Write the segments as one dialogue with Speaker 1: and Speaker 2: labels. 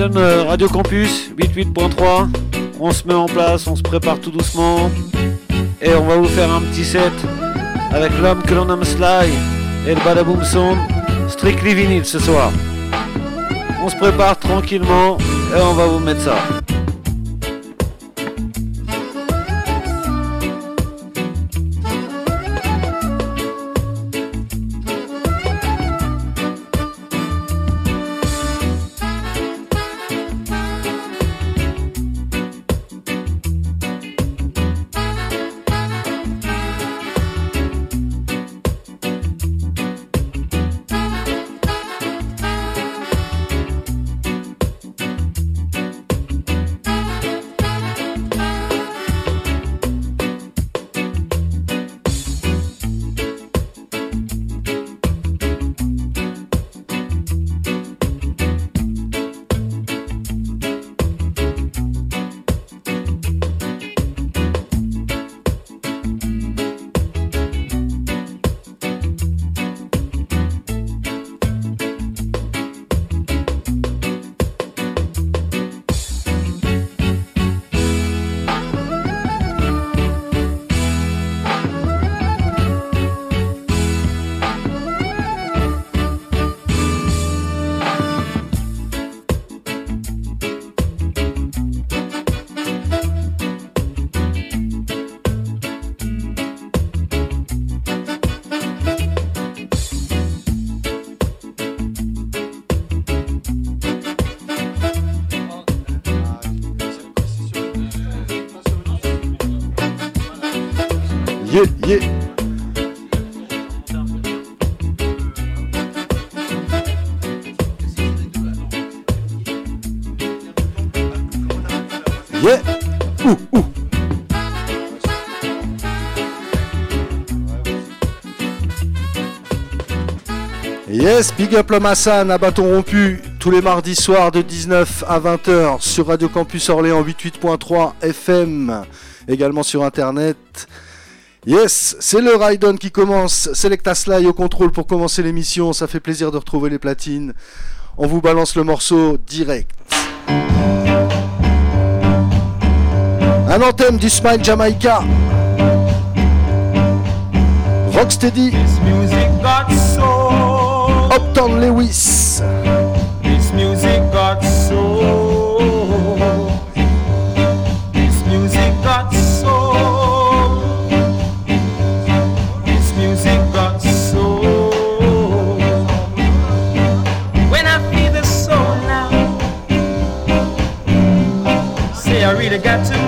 Speaker 1: Euh, Radio Campus 88.3. On se met en place, on se prépare tout doucement. Et on va vous faire un petit set avec l'homme que l'on nomme Sly et le Badaboom Sound. Strictly vinyle ce soir. On se prépare tranquillement et on va vous mettre ça.
Speaker 2: Big up le Massan à bâton rompu tous les mardis soirs de 19 à 20h sur Radio Campus Orléans 88.3 FM, également sur internet. Yes, c'est le Raidon qui commence. Selecta Sly au contrôle pour commencer l'émission. Ça fait plaisir de retrouver les platines. On vous balance le morceau direct. Un anthem du Smile Jamaica. Rocksteady. Upton Lewis.
Speaker 3: This music got soul. This music got soul. This music got soul. When I feel the soul now, say I really got to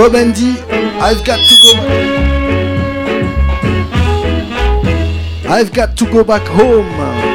Speaker 2: Bob Andy, I've got to go. I've got to go back home.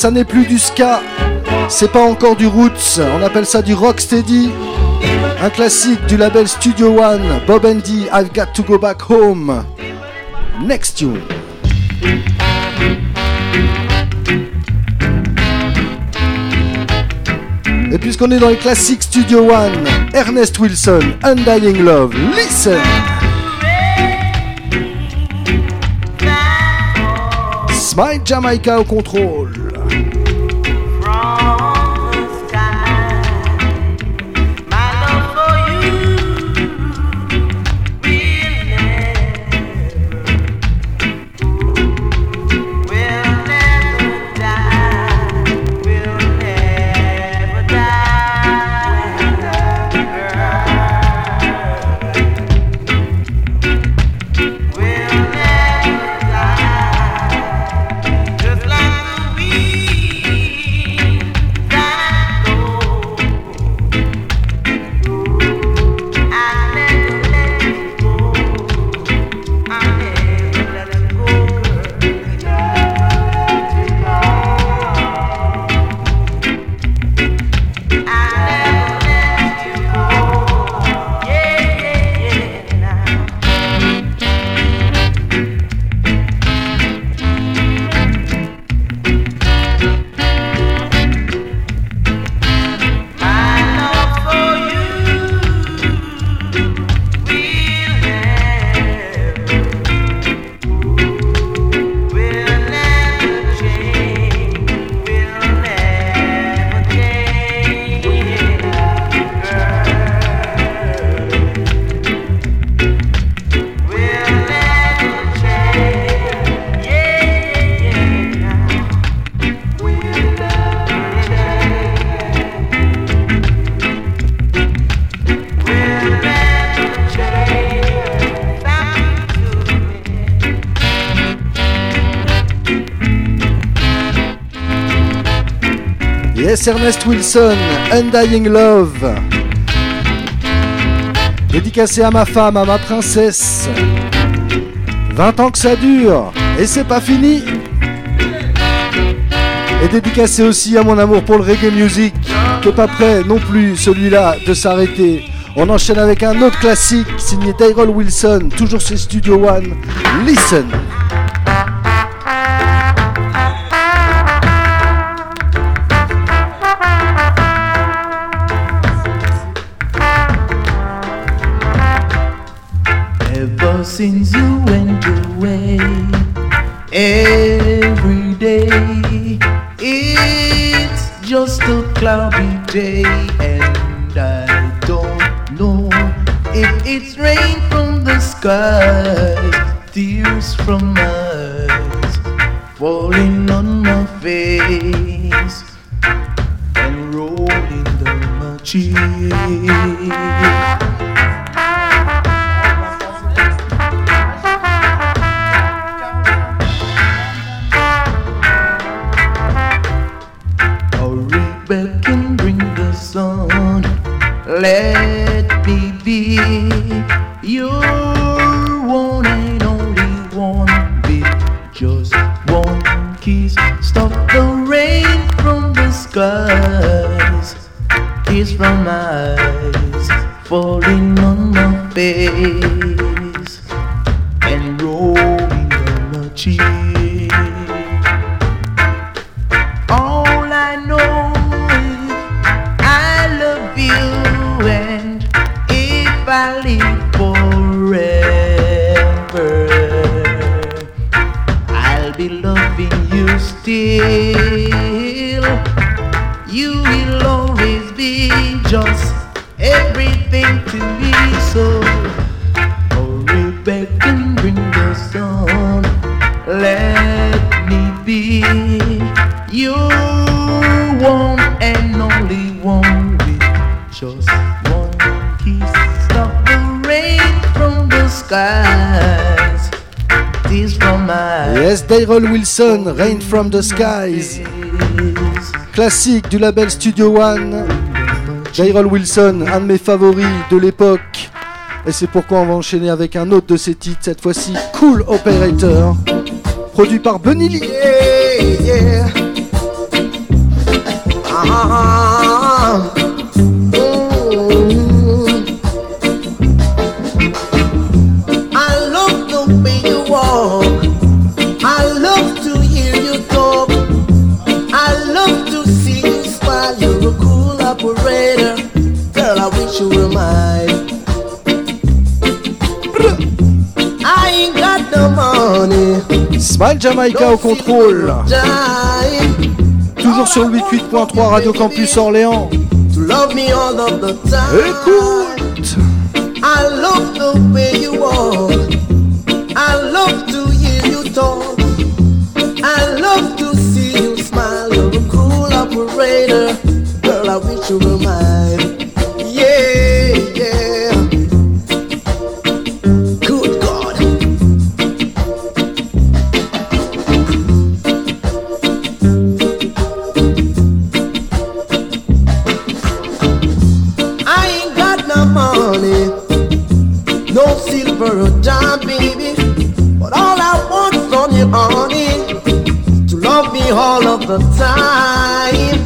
Speaker 2: Ça n'est plus du ska. C'est pas encore du roots. On appelle ça du rocksteady. Un classique du label Studio One. Bob Andy, I've got to go back home. Next tune. Et puisqu'on est dans les classiques Studio One, Ernest Wilson, Undying Love, listen! Smile Jamaica au contrôle. Ernest Wilson, Undying Love. Dédicacé à ma femme, à ma princesse. 20 ans que ça dure, et c'est pas fini. Et dédicacé aussi à mon amour pour le reggae music, qui est pas prêt non plus, celui-là, de s'arrêter. On enchaîne avec un autre classique, signé Tyrell Wilson, toujours chez Studio One. Listen.
Speaker 4: blessings. Rain from the Skies.
Speaker 2: Classique du label Studio One. Daryl Wilson, un de mes favoris de l'époque. Et c'est pourquoi on va enchaîner avec un autre de ses titres, cette fois-ci Cool Operator, produit par Benny Lee.
Speaker 4: Ah, ah, ah. Smile
Speaker 2: Jamaica au contrôle. Toujours sur 88.3 Radio Campus Orléans. Écoute
Speaker 4: no silver or dime, baby. But all I want is on your honey to love me all of the time.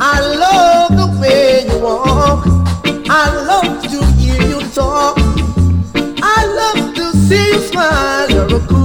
Speaker 4: I love the way you walk. I love to hear you talk. I love to see you smile. You're a cool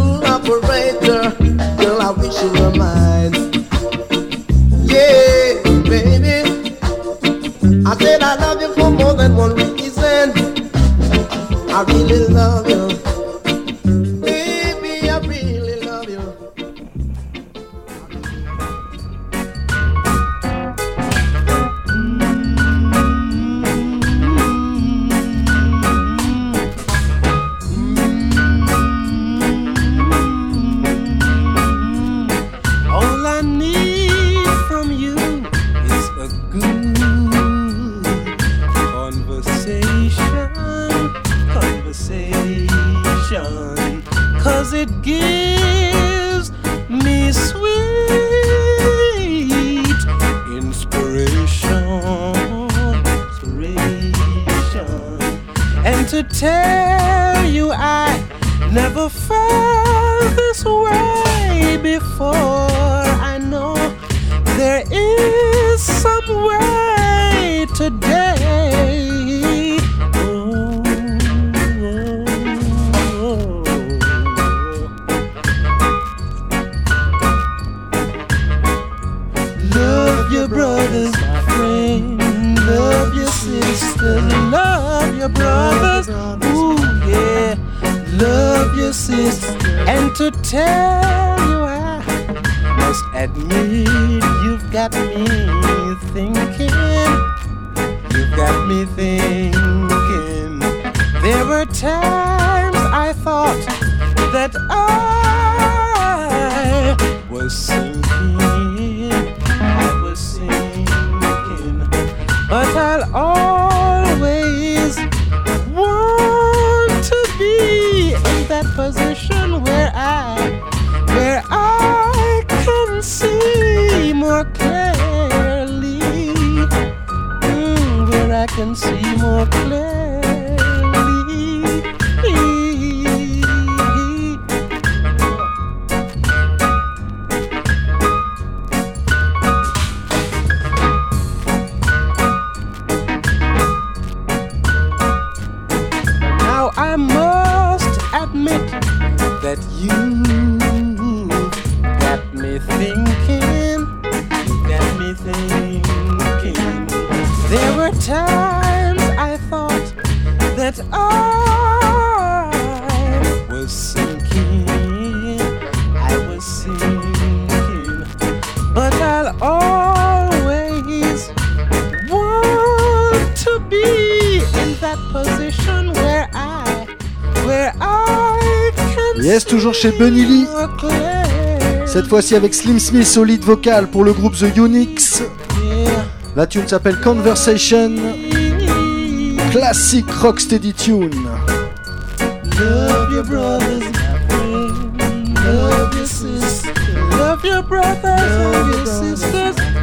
Speaker 2: chez Bunny Lee. Cette fois-ci avec Slim Smith au lead vocal pour le groupe The Unix. La tune s'appelle Conversation. Classic rocksteady tune.
Speaker 5: Love. Love your. Love brothers and your sisters.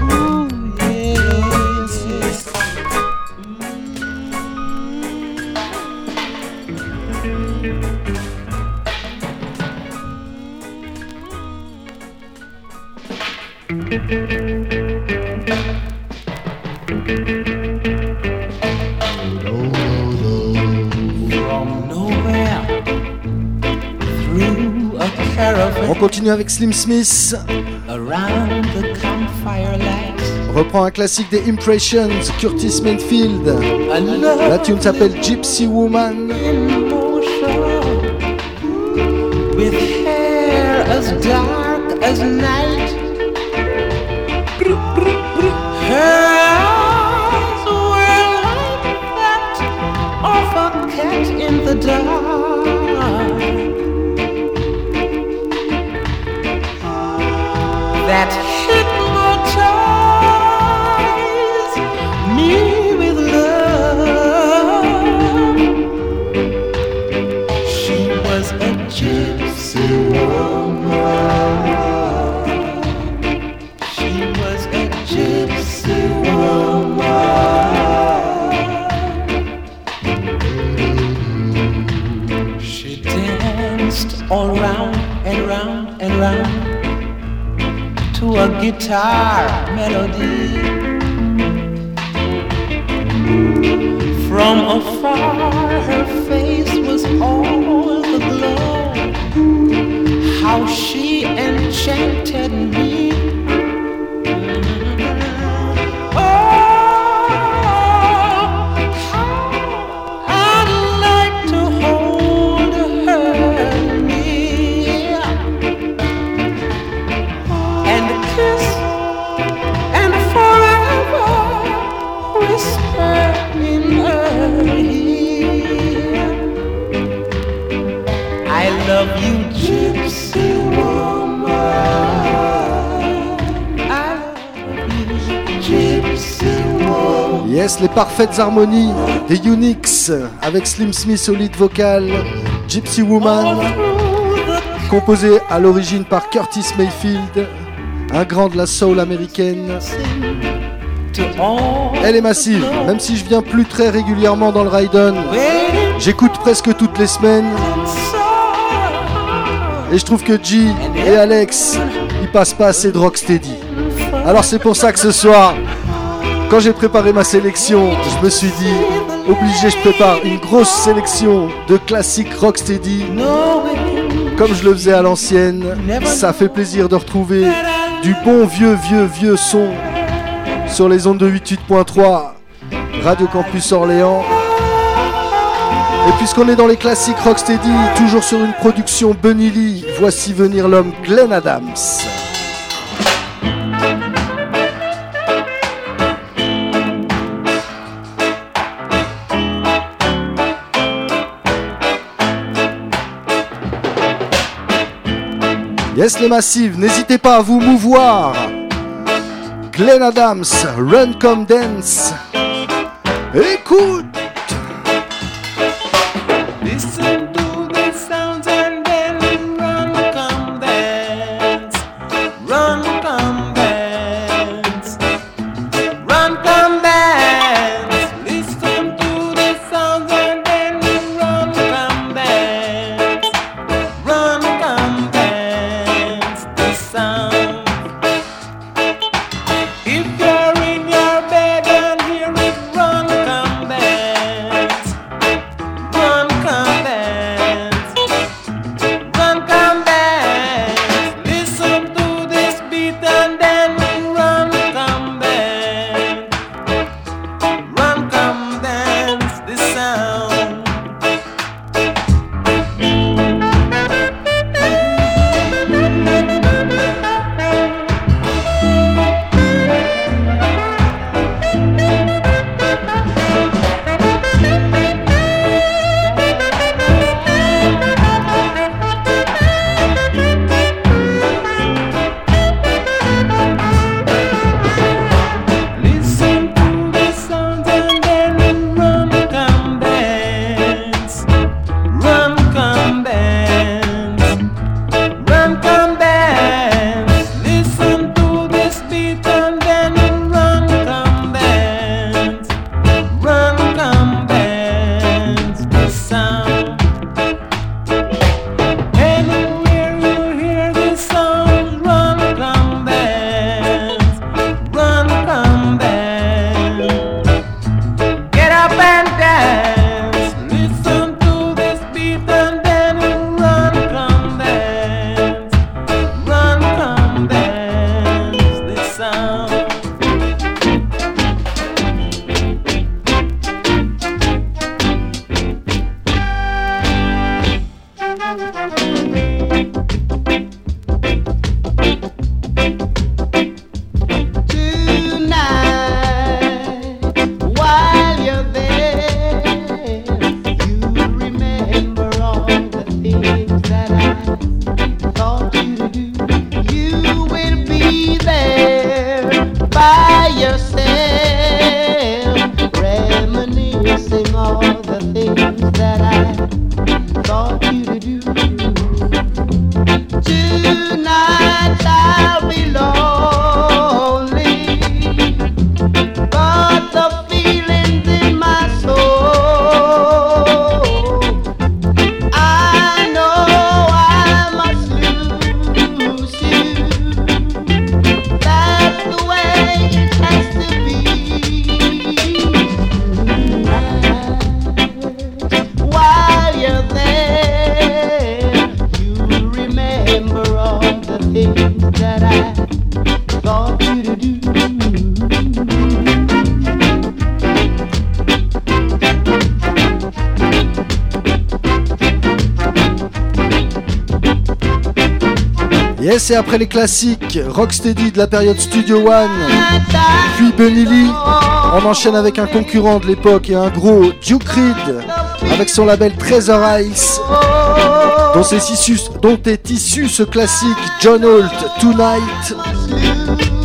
Speaker 2: On continue avec Slim Smith. Reprend un classique des Impressions, Curtis Mayfield. La tune s'appelle Gypsy Woman.
Speaker 5: with hair as dark as night. Guitar melody. From afar, her face was all aglow. How she enchanted me.
Speaker 2: Les parfaites harmonies des Unix avec Slim Smith au lead vocal. Gypsy Woman, composé à l'origine par Curtis Mayfield, un grand de la soul américaine. Elle est massive, même si je viens plus très régulièrement dans le Raiden. J'écoute presque toutes les semaines et je trouve que G et Alex, ils passent pas assez de rocksteady. Alors c'est pour ça que ce soir, quand j'ai préparé ma sélection, je me suis dit, obligé, je prépare une grosse sélection de classiques rocksteady, comme je le faisais à l'ancienne. Ça fait plaisir de retrouver du bon vieux, vieux, vieux son sur les ondes de 88.3 Radio Campus Orléans. Et puisqu'on est dans les classiques Rocksteady, toujours sur une production Bunny Lee, voici venir l'homme Glenn Adams.
Speaker 6: Yes les massives, n'hésitez pas à vous mouvoir. Glenn Adams, Run Come Dance. Écoute après les classiques Rocksteady de la période Studio One, puis Benny Lee. On enchaîne avec un concurrent de l'époque et un gros Duke Reed avec son label Treasure Ice, dont est issu, dont est issu ce classique John Holt Tonight.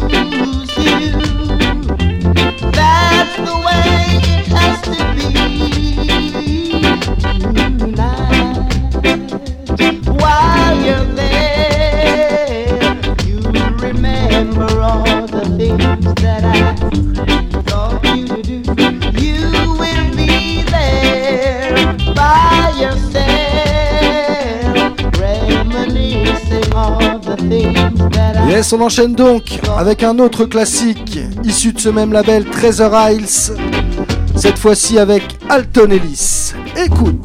Speaker 6: Yes, on enchaîne donc avec un autre classique issu de ce même label, Treasure Isles. Cette fois-ci avec Alton Ellis. Écoute.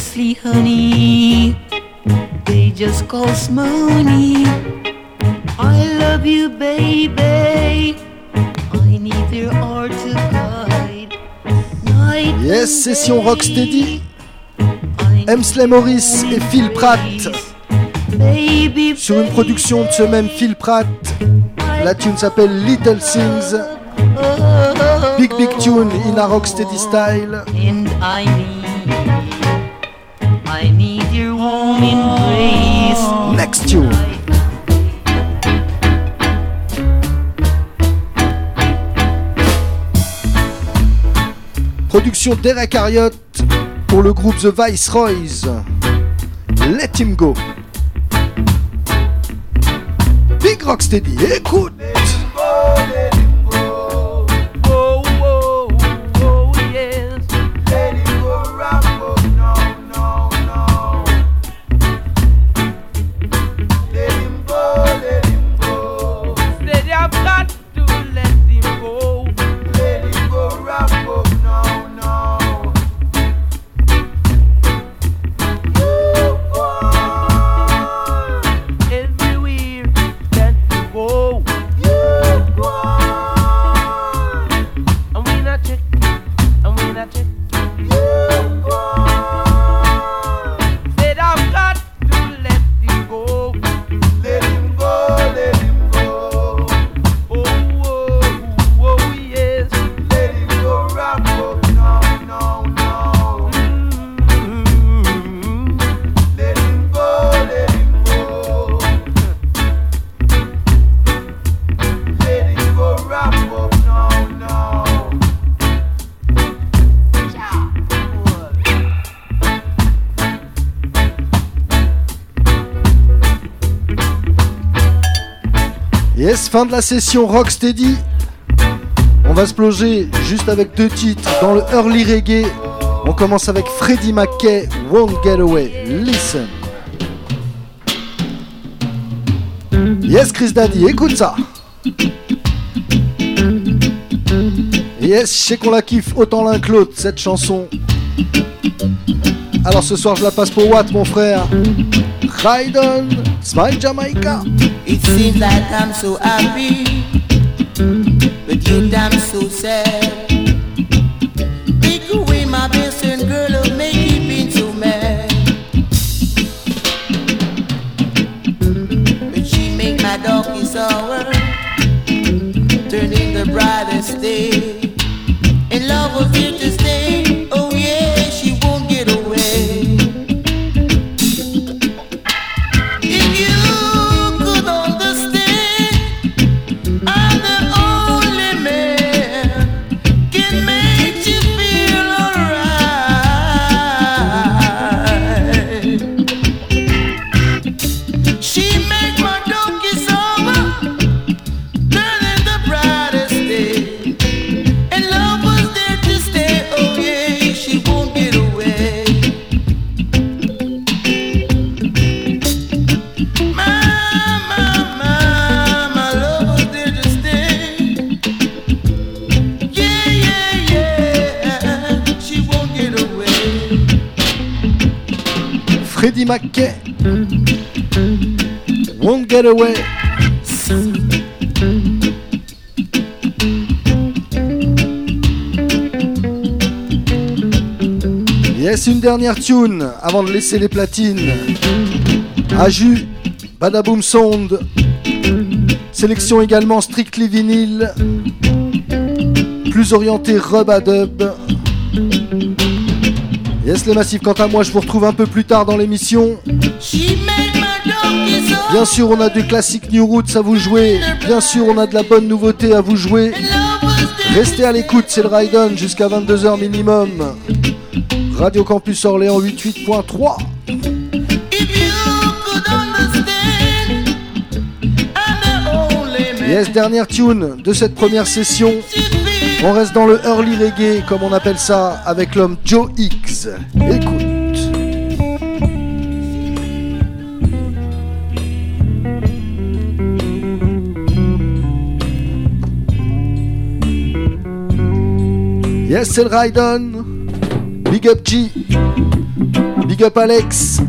Speaker 7: Honey, they just cost money. I love you, baby. I need your heart to guide. Night
Speaker 2: Yes, session. Rocksteady. Emsley Morris et Phil Pratt.
Speaker 7: Baby,
Speaker 2: Sur une production de ce même Phil Pratt. La tune s'appelle Little Things. Big Big Tune in a Rocksteady style.
Speaker 7: And I need
Speaker 2: Next tune. Production Derek Harriott pour le groupe The Viceroys. Let him go. Big Rocksteady, écoute. Fin de la session Rocksteady. On va se plonger juste avec deux titres dans le early reggae. On commence avec Freddie McKay, Won't Get Away. Listen. Yes, Chris Daddy, écoute ça. Yes, je sais qu'on la kiffe autant l'un que l'autre, cette chanson. Alors ce soir, je la passe pour Watt, mon frère. Ride on, Smile Jamaica.
Speaker 6: It seems like I'm so happy, but yet I'm so sad. Take away my best friend, girl, of make it been so. But she make my donkey sour, turning the brightest day.
Speaker 2: Freddie McKay. Won't Get Away. Yes, une dernière tune avant de laisser les platines. Aju, Badaboom Sound. Sélection également Strictly Vinyl. Plus orienté Rub a Dub. Yes, les massifs, quant à moi, je vous retrouve un peu plus tard dans l'émission. Bien sûr, on a du classique New Roots à vous jouer. Bien sûr, on a de la bonne nouveauté à vous jouer. Restez à l'écoute, c'est le Ride jusqu'à 22h minimum. Radio Campus Orléans 88.3. Yes, dernière tune de cette première session. On reste dans le early reggae, comme on appelle ça, avec l'homme Joe X. Écoute. Yes, c'est le Raiden. Big up G. Big up Alex.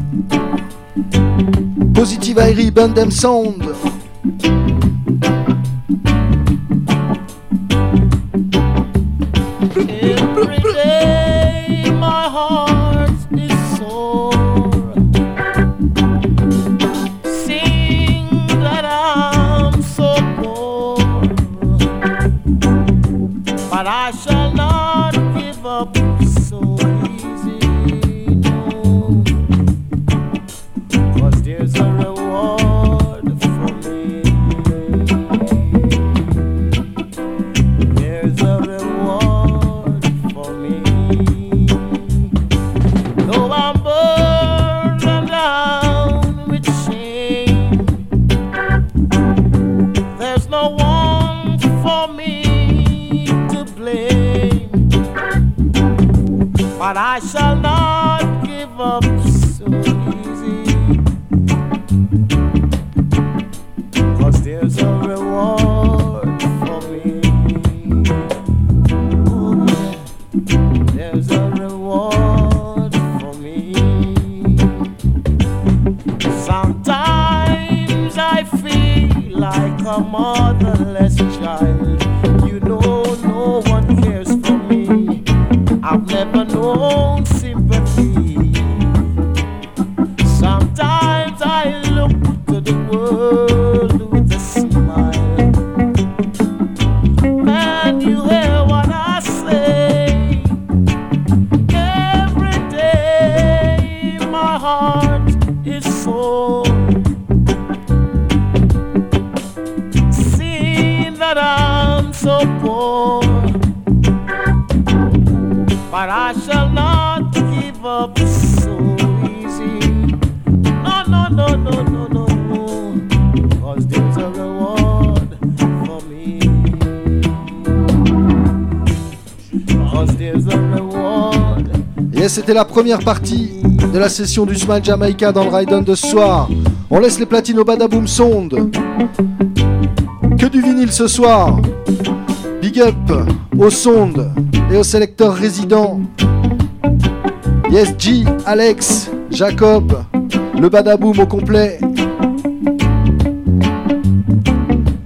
Speaker 2: Positive Airy, Bundem Sound. C'était la première partie de la session du Smile Jamaica dans le Ride de ce soir. On laisse les platines au Badaboom Sound. Que du vinyle ce soir. Big up au Sonde et au sélecteur résident. Yes, G, Alex, Jacob, le Badaboom au complet.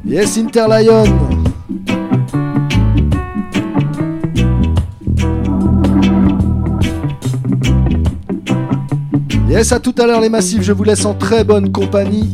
Speaker 2: Yes, Interlion. Yes, à tout à l'heure les massifs, je vous laisse en très bonne compagnie.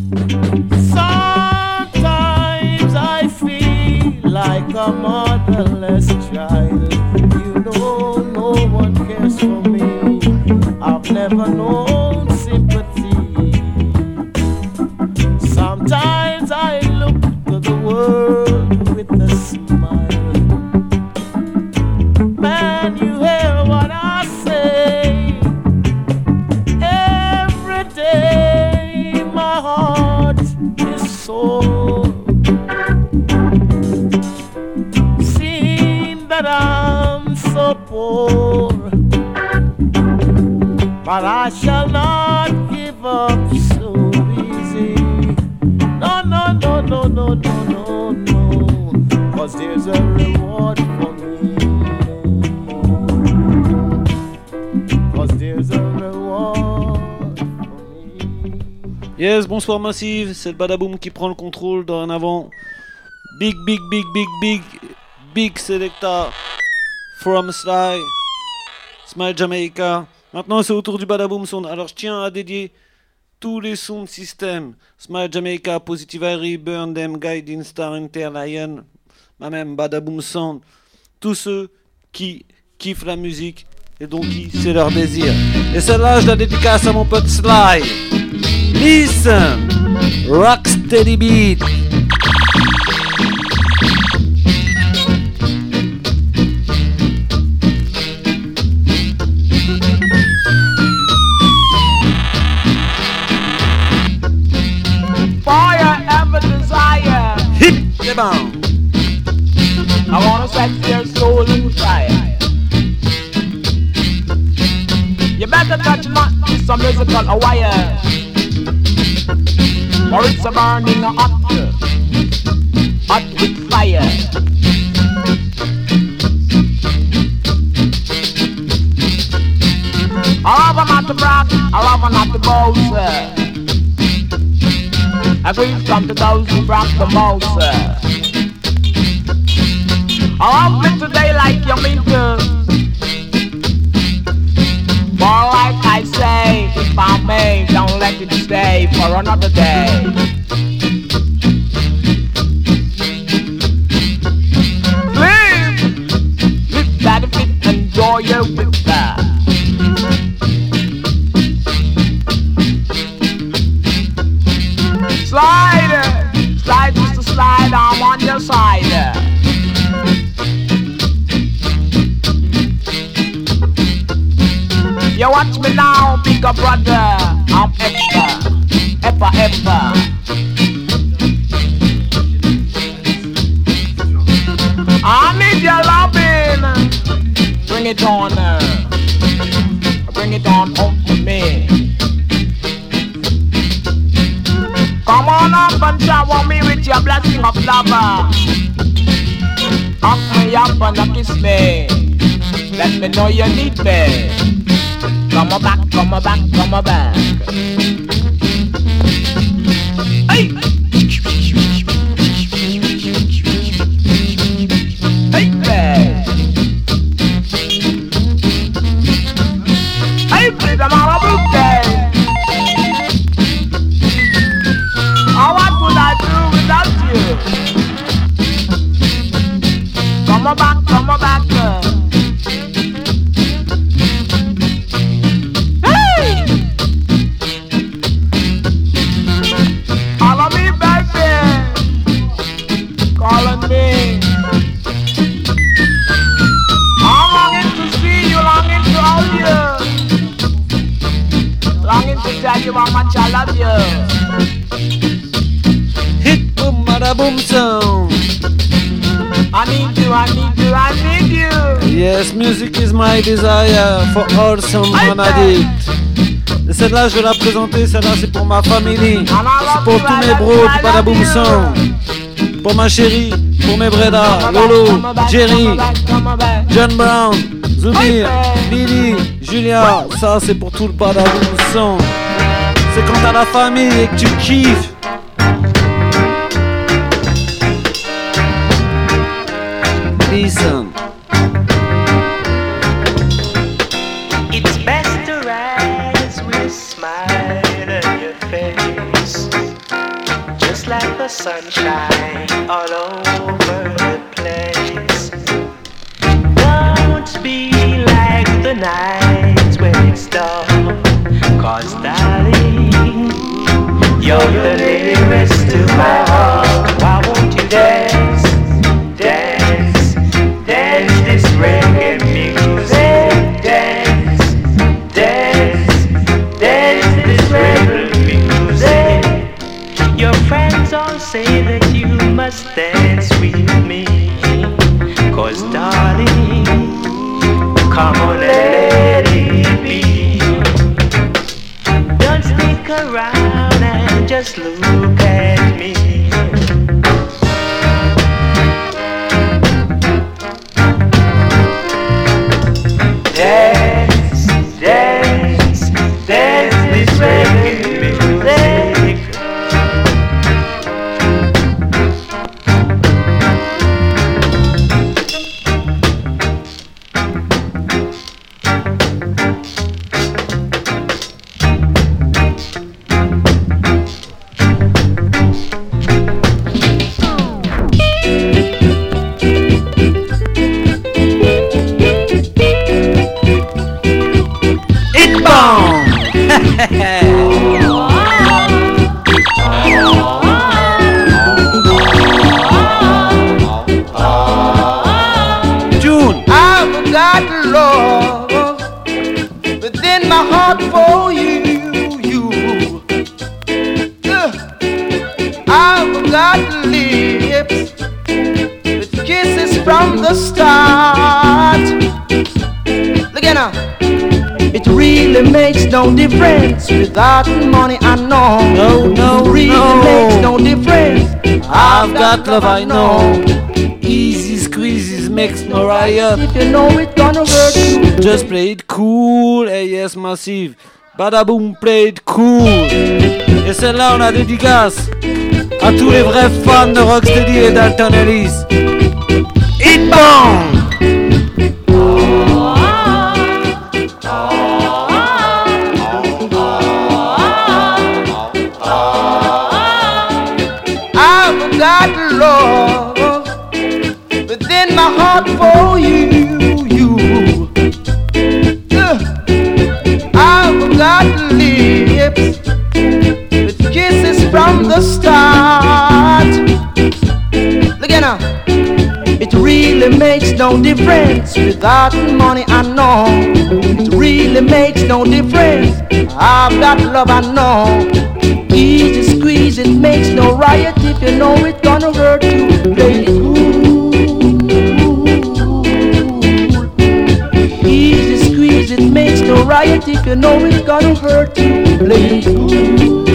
Speaker 1: Bonsoir Massive, c'est le Badaboom qui prend le contrôle dorénavant. Big, big, big, big, big, big selecta from Sly, Smile Jamaica, Maintenant, c'est au tour du Badaboom Sound. Alors, je tiens à dédier tous les sound systems. Smile Jamaica, Positive Airy, Burn Them, Guiding Star, Interlion, ma même Badaboom Sound. Tous ceux qui kiffent la musique et donc qui c'est leur désir. Et celle-là, je la dédicace à mon pote Sly. Listen,
Speaker 8: uh,
Speaker 1: rock steady beat.
Speaker 8: I wanna set your soul on fire. You better touch not some musical wire. Or it's a burning hot, hot with fire. I love her not to I love her not to. I grieve come to those who brag the most. I love me today like you mean to. But like I say, if I may, don't let it stay for another day. Enjoy your that. Slide, slide to slide, I'm on your side. You watch me now, bigger brother. I'm extra, ever, ever. I need your loving. Bring it on, uh, bring it on home to me. Come on up and shower me with your blessing of love. Hug me up and kiss me. Let me know you need me come back, come back.
Speaker 1: For all someone addict. Celle-là, je vais la présenter. Celle-là, c'est pour ma famille. C'est pour tous mes bros du Badaboom Sound. Pour ma chérie, pour mes Breda, Lolo, Jerry, John Brown, Zubir, Lily, Julia. Ça, c'est pour tout le Badaboom Sound. C'est quand t'as la famille et que tu kiffes. Listen.
Speaker 4: Love, I know.
Speaker 1: Easy squeezes makes no riot.
Speaker 4: If you know it gonna hurt you.
Speaker 1: Just play it cool, et yes massive. Badaboom, play it cool. Et celle-là, on la dédicace à tous les vrais fans de Rocksteady et d'Alton Ellis. Hit bang!
Speaker 4: No difference without money. I know. It really makes no difference. I've got love. I know. Easy squeeze, it makes no riot if you know it's gonna hurt you. Play it cool. Easy squeeze, it makes no riot if you know it's gonna hurt you. Play it cool.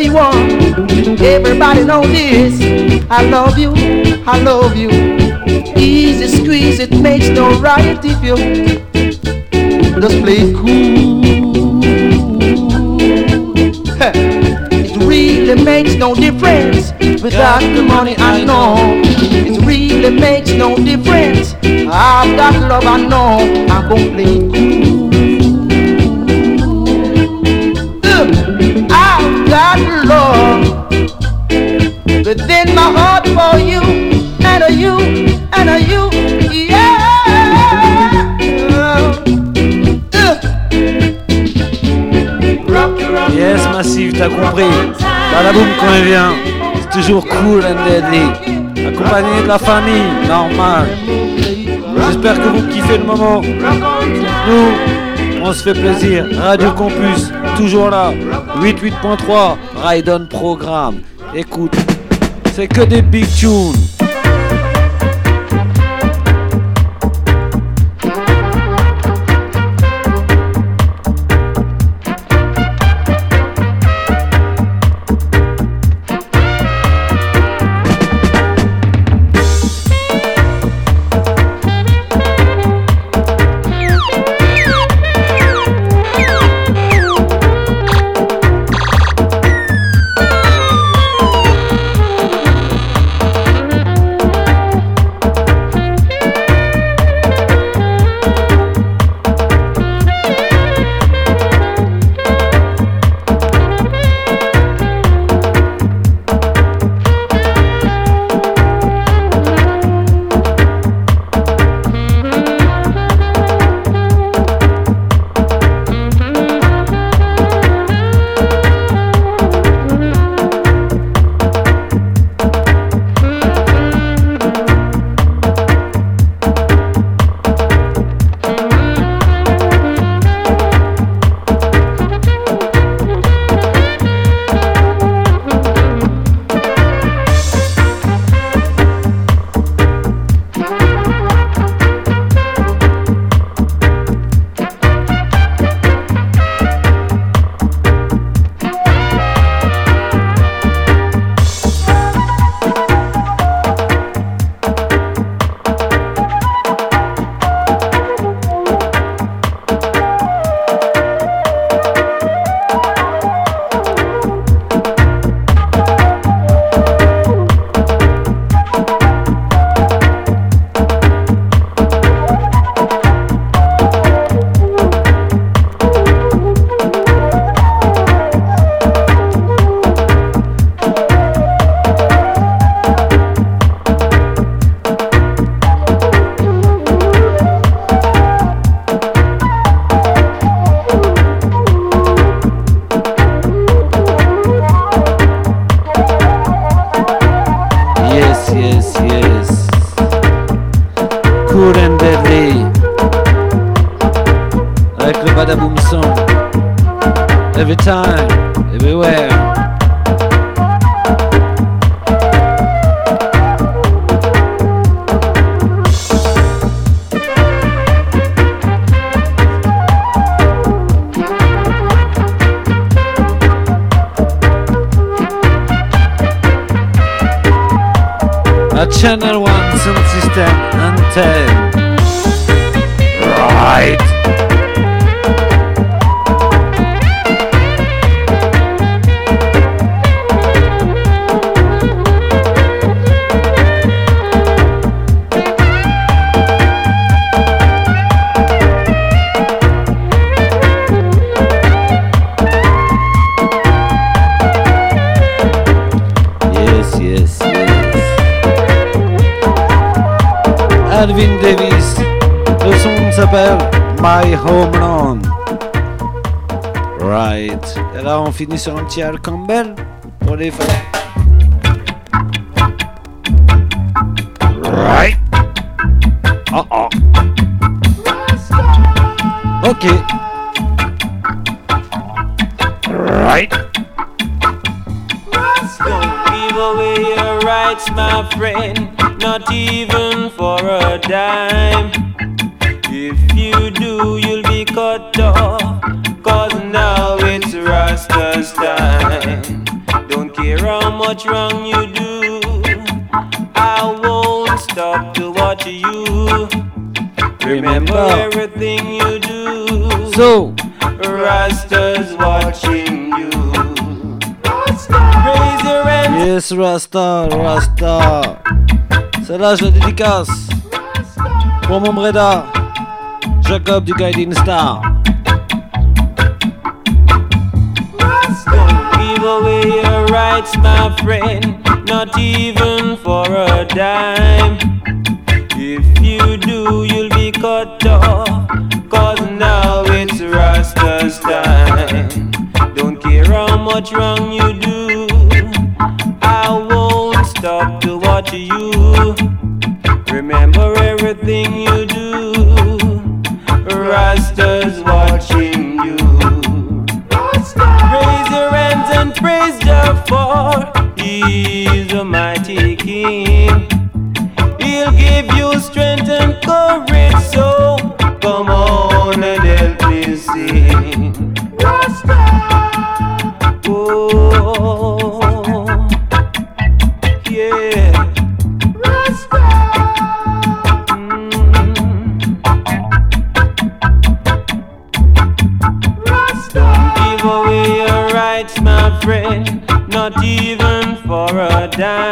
Speaker 4: And every one. Everybody know this. I love you, I love you. Easy squeeze, it makes no riot if you just play cool. It really makes no difference without the money. I know it really makes no difference. I've got love, I know I'm gonna play cool.
Speaker 1: Yes, Massive, t'as compris. Badaboom quand il vient, c'est toujours cool and deadly. Accompagné de la famille, normal. J'espère que vous kiffez le moment. Nous, on se fait plaisir. Radio Campus, toujours là. 88.3, Raidon Programme. Écoute, c'est que des big tunes. definición cercambel là, je dédicace. Pour mon Breda, Jacob du Guiding Star.
Speaker 5: Give away your rights, my friend, not even for a dime. If you do, you'll be cut off, cause now it's Rasta's time. Don't care how much wrong you do. da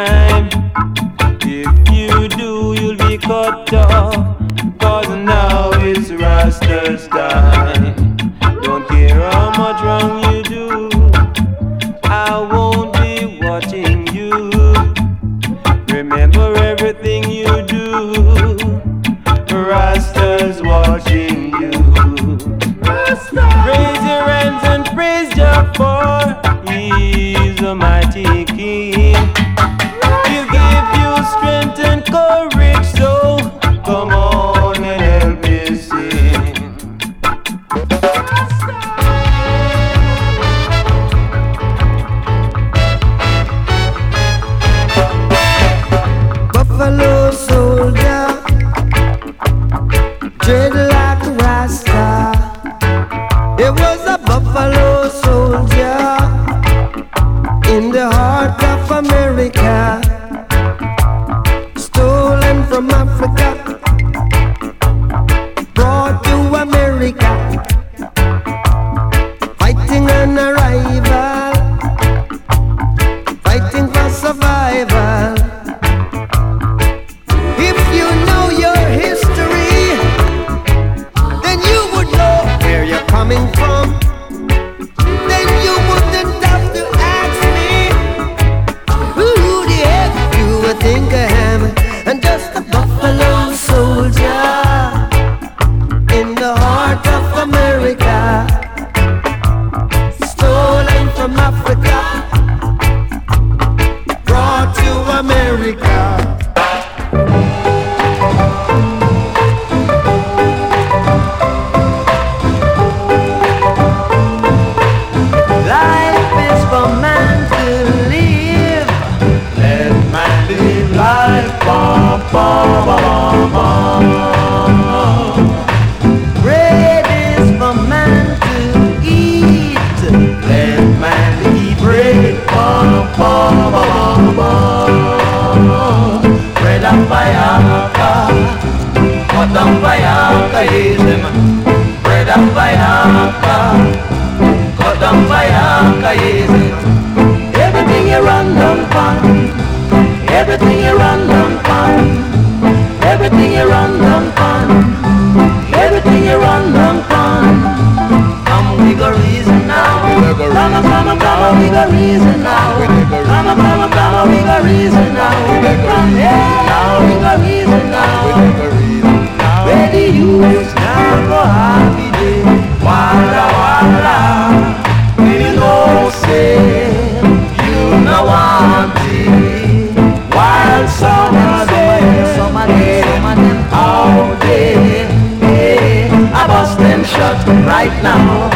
Speaker 5: I
Speaker 9: bust them shut right now.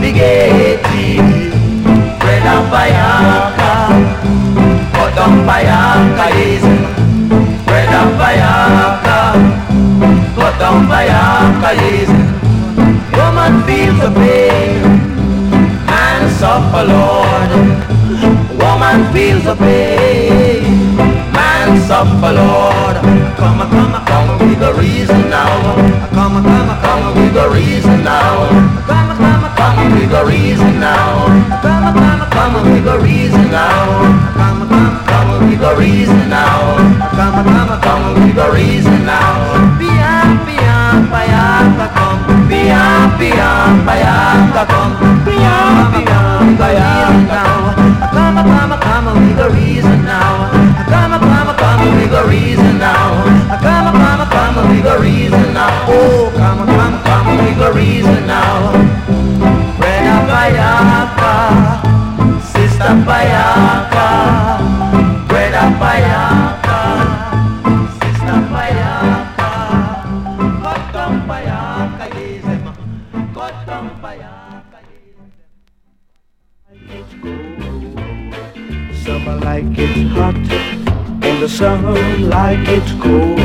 Speaker 9: Big eighty bread and bayaka cut down bayaka is bread and bayaka cut down bayaka is woman feels the pain man suffer lord. Woman feels the pain hands up, Lord. Come, come, come with a reason now. Come, come, come with a reason now. Come, come, come with a reason now. Come, come, come with a reason now. Come, come, come with a reason now. Come, come, come with a reason now. Be happy, happy, come. Be happy, happy, come. Be happy, reason now. Come, come, come with a reason now. Come, come we got reason now. Come, come, come, we got reason now. Oh, come, come, come, we got reason now. Brother Payaka, Sister Payaka, Brother
Speaker 4: Payaka. like it's hot the sun like it's cold.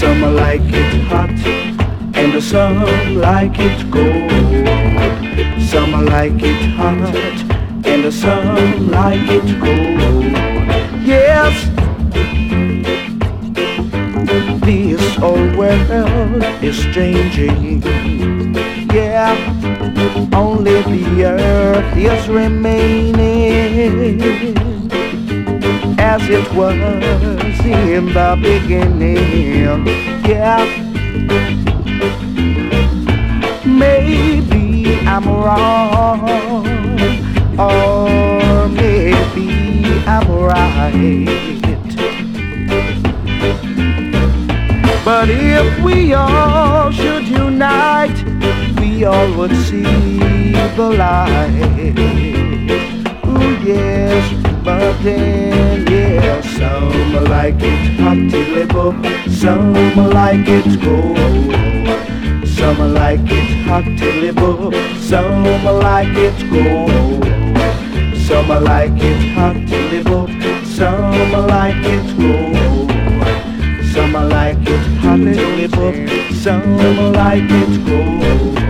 Speaker 4: Summer like it's hot, and the sun like it's cold. Summer like it's hot, and the sun like it's cold. Yes, this old world is changing. Yeah, only the earth is remaining as it was in the beginning. Yeah, maybe I'm wrong, or maybe I'm right. But if we all should unite, we all would see the light. Ooh, yes, then, yeah, some like it hot till some like it cold. Some like it hot till some like it cold. Some like it hot till some like it cold. Some like it hot till some like it cold.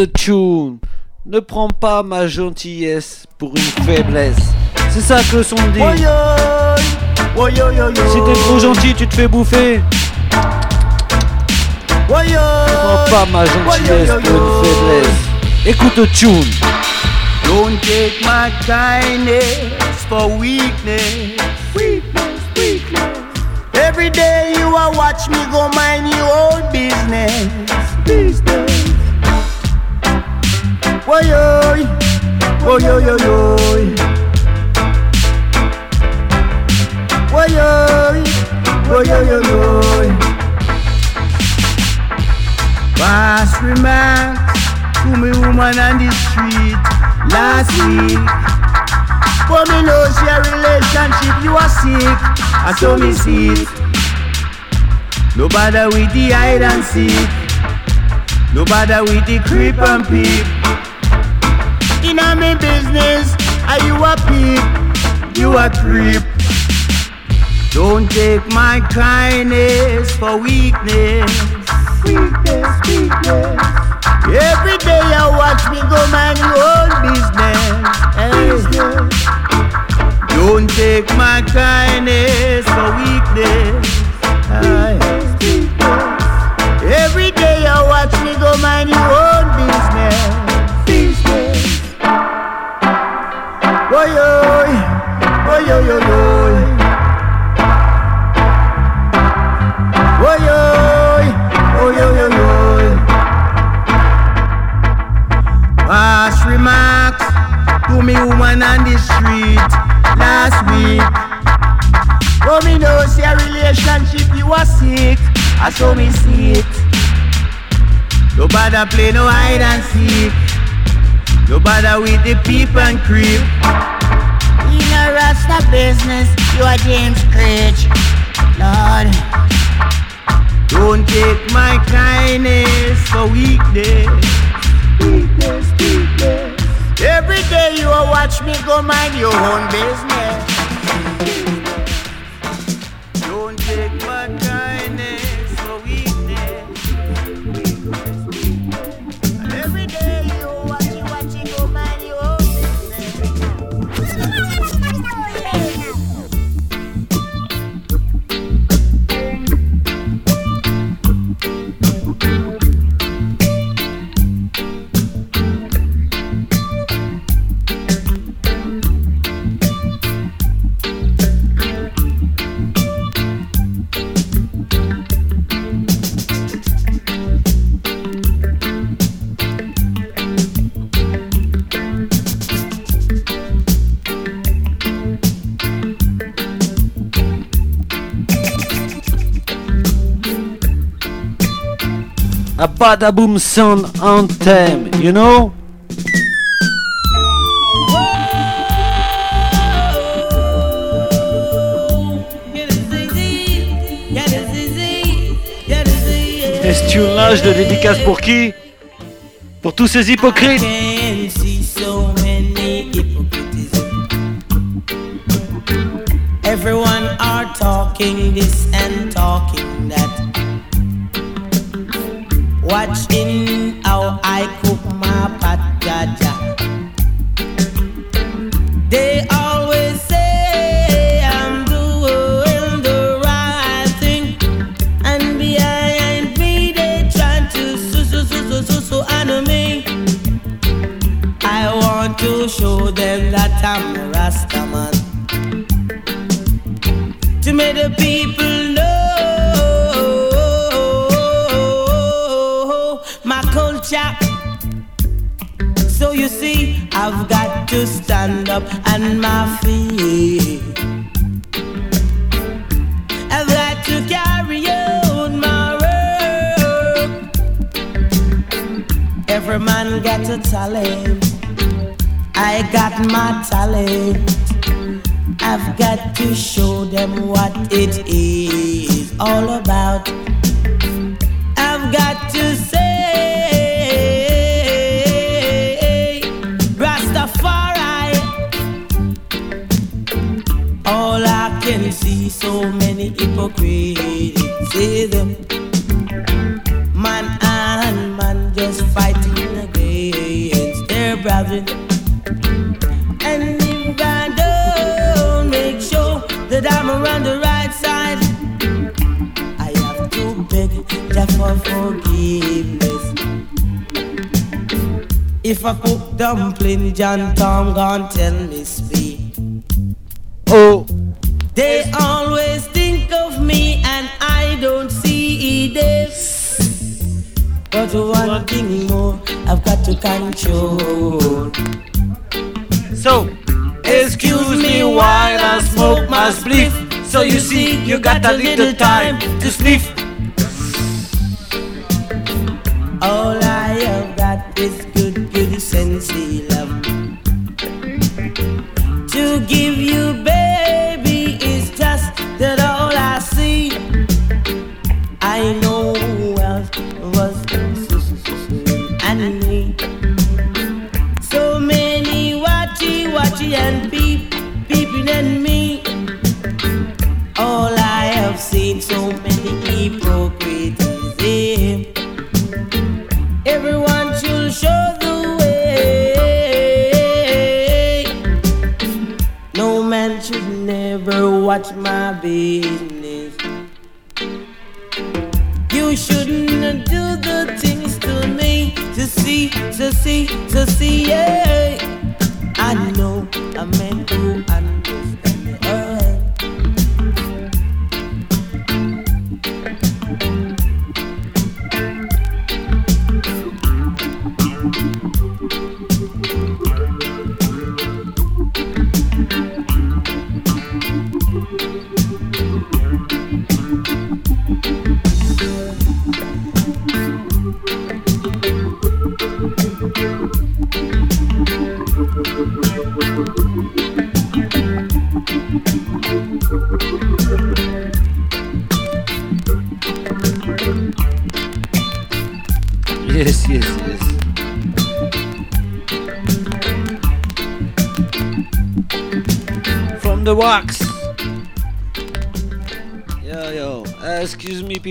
Speaker 6: The tune. Ne prends pas ma gentillesse pour une faiblesse. C'est ça que le son dit. Si t'es trop gentil, tu te fais bouffer.
Speaker 10: Yo.
Speaker 6: Prends pas ma gentillesse pour une faiblesse. Écoute le tune.
Speaker 10: Don't take my kindness for weakness. Weakness, weakness. Every day you a watch me go mind your own business. Business. Yo, yo yo yo. Yo, oh yo yo yo. Past remarks to me woman on the street last week. For me she a relationship you are sick. I saw me see. No bother with the hide and seek. No bother with the creep and peep. In a me business, are you a peep? You a creep. Don't take my kindness for weakness. Weakness, weakness. Every day I watch me go mind your own business. Hey. Don't take my kindness for weakness. Aye. Every day I watch me go mind your own Oh yo, oh yo yo yo. Oh yo, oh yo yo yo. Past remarks to me woman on the street last week. Oh me know see a relationship you was sick. I saw me see it. No bother play no hide and seek. No bother with the peep and creep. In a rasta business, you are James Critch. Lord. Don't take my kindness for weakness. Weakness, weakness. Every day you will watch me go mind your own business.
Speaker 6: Badaboom sound anthem, you know? Et ce tune-là, je le dédicace pour qui? Pour tous ces hypocrites?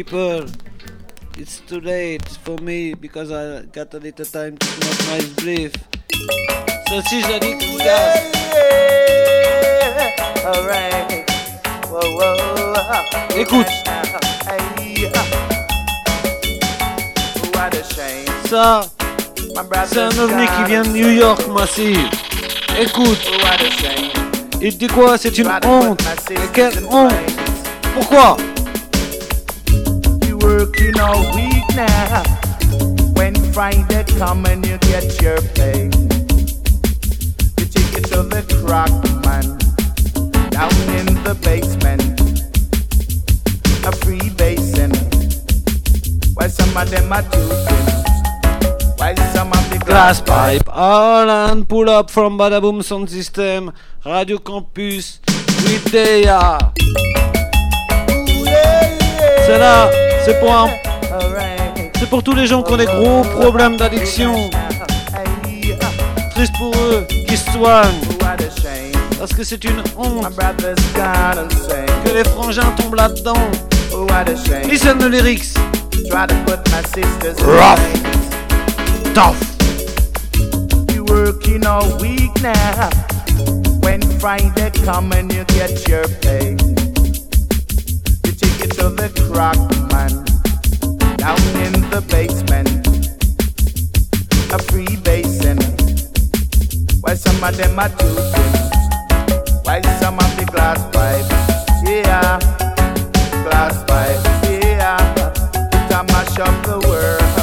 Speaker 11: People.
Speaker 1: It's too late for me because I got a little time to smoke my spliff. So si j'habite vous
Speaker 10: Alright. Whoa, whoa.
Speaker 1: Écoute.
Speaker 10: Shame.
Speaker 1: Ça, c'est un ovni qui vient de New York, massive. Écoute, il dit quoi? C'est une honte.
Speaker 10: sisters
Speaker 1: quelle honte. Pourquoi?
Speaker 10: Working all week now. When Friday come and you get your pay, you take it to the crock man down in the basement, a free basin. While some of them are tooting, while some of the
Speaker 1: Glass pipe. Alan, pull up from Badaboom Sound System, Radio Campus, Widea. C'est là, c'est pour un- C'est pour tous les gens qui ont des gros problèmes d'addiction. Triste pour eux, qui se soignent. Parce que c'est une honte que les frangins tombent là-dedans. Listen the lyrics. Rough. Tough.
Speaker 10: You working all week now. When Friday come and you get your pay, to the crock man down in the basement, a free basin. While some of them are tooting, while some of the glass pipe, yeah, glass yeah, it a mash up the world.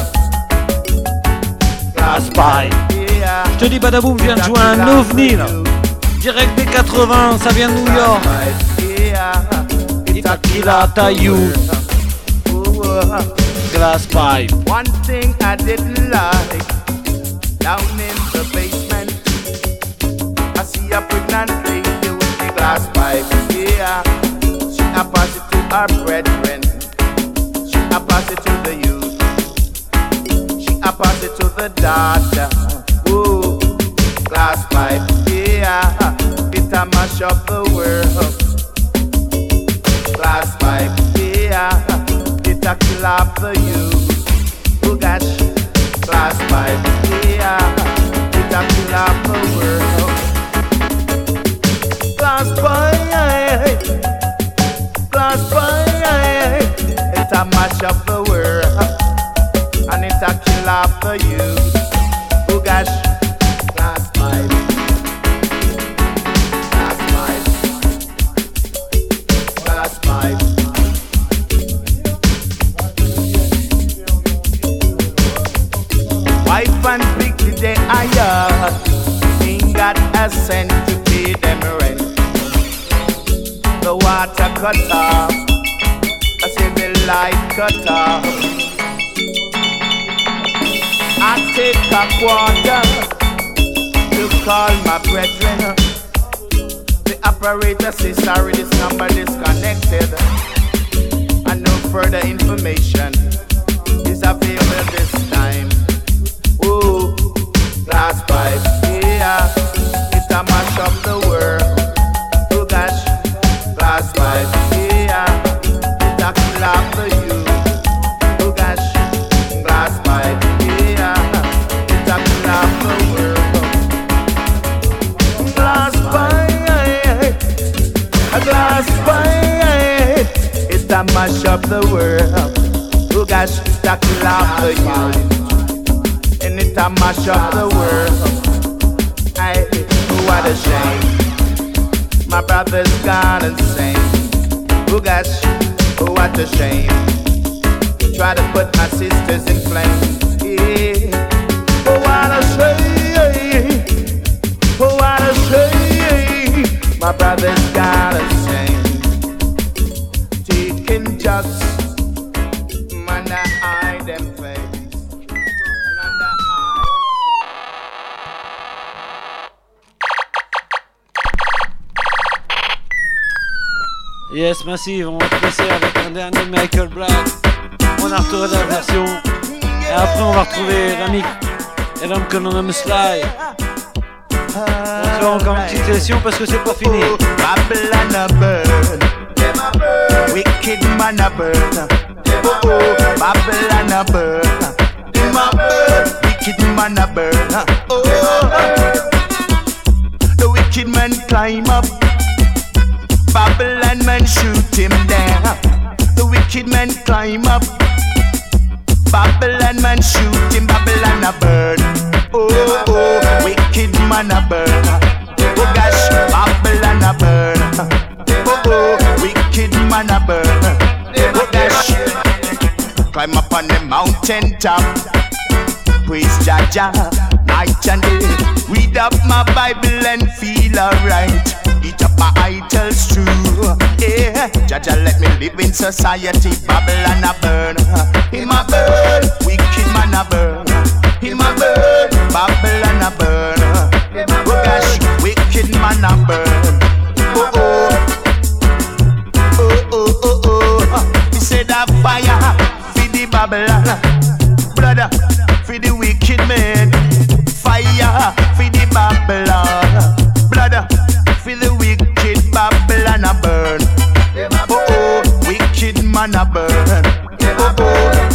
Speaker 1: Glass pipe.
Speaker 10: Yeah.
Speaker 1: Je te dis, Badaboom vient de jouer un ovni là. Direct des 80, ça vient de New York. Itakila Tayu. Glass pipe.
Speaker 10: One thing I didn't like down in the basement, I see a pregnant lady with the glass pipe. Yeah, she a pass it to her brethren. She a pass it to the youth. She a pass it to the daughter. Ooh, glass pipe. Yeah, it a mash up the world. Glass pipe. a killer for you. Who got glass pipe? Yeah, it's a killer for world. Glass pipe, glass pipe. It's a mash up the world, and it's a killer for you. Who got
Speaker 1: 같다. On va te laisser avec un dernier Michael Black. On a retrouvé la version. Et après, on va retrouver Ramik et l'homme que l'on nomme Sly. On faire encore une petite session parce que c'est pas fini.
Speaker 10: Wicked man a burn. Oh oh, Babylon a. Him a burn. Wicked man a burn. Oh, the wicked man climb up. Babylon man shoot him down. The wicked man climb up. Babylon man shoot him. Babylon a burn. Oh oh, wicked man a burn. Oh gosh, Babylon a burn. Oh oh, wicked man a burn. Oh gosh, climb up on the mountain top. Praise Jaja, night and day. Read up my Bible and feel alright. Eat up my idols true. Yeah, Jaja let me live in society. Babylon a burn, him a burn. Wicked man a burn, him a burn.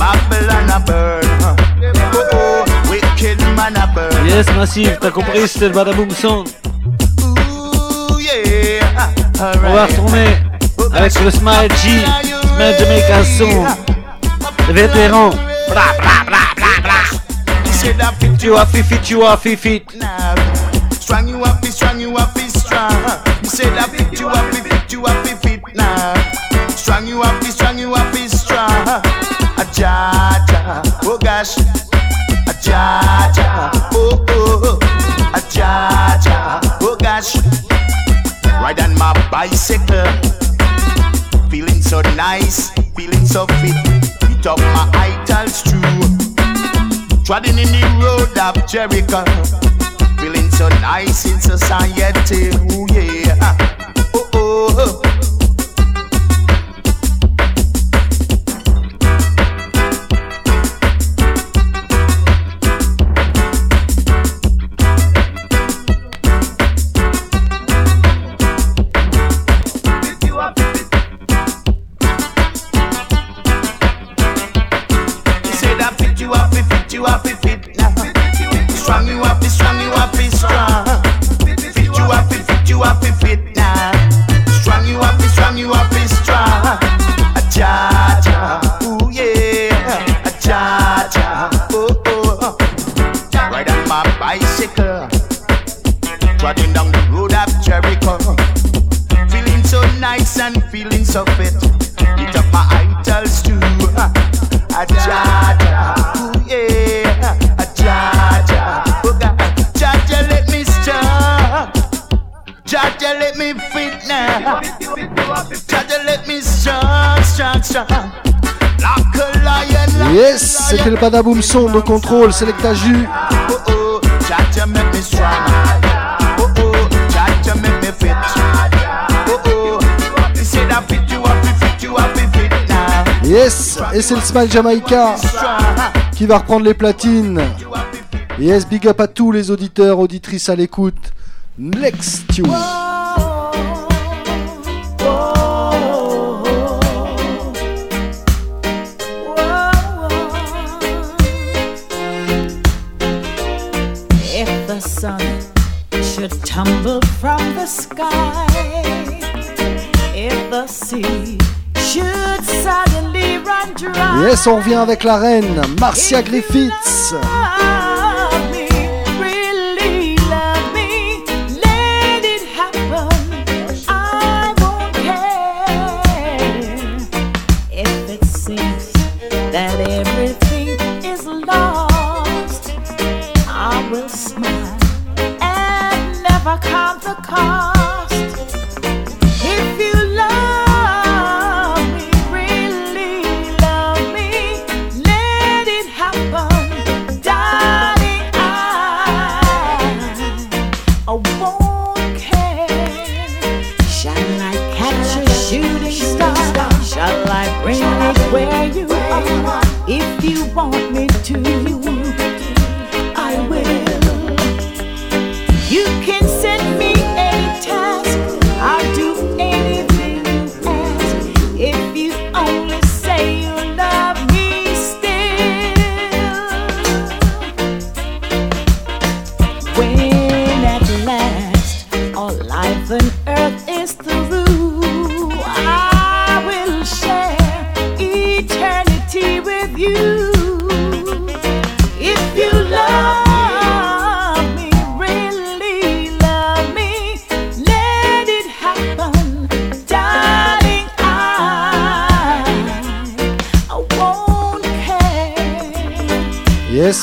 Speaker 10: Babylon a burn. Oh oh, wicked man a burn.
Speaker 1: Yes, Massive, t'as compris, c'était le Badaboom Sound.
Speaker 10: Ooh, yeah.
Speaker 1: On va retourner avec le Smile G, Smile Jamaica. Le vétéran. Bla bla bla bla bla. Fit you up, fit fit.
Speaker 10: Strong you up, strong you up, strong. You said I fit you up, fit you up, fit now. Strong you up, bicycle, feeling so nice, feeling so fit. Beat up my idols true. Treading in the road of Jericho. Feeling so nice in society. Ooh, yeah. Oh, oh. fit up, he fit you up, he fit now.
Speaker 12: Yes, et c'est le Smile Jamaica qui va reprendre les platines. Yes, big up à tous les auditeurs, auditrices à l'écoute. Next tune.
Speaker 13: Should tumble from the sky, if the sea should suddenly run dry,
Speaker 12: Yes, on revient avec la reine, Marcia Griffiths.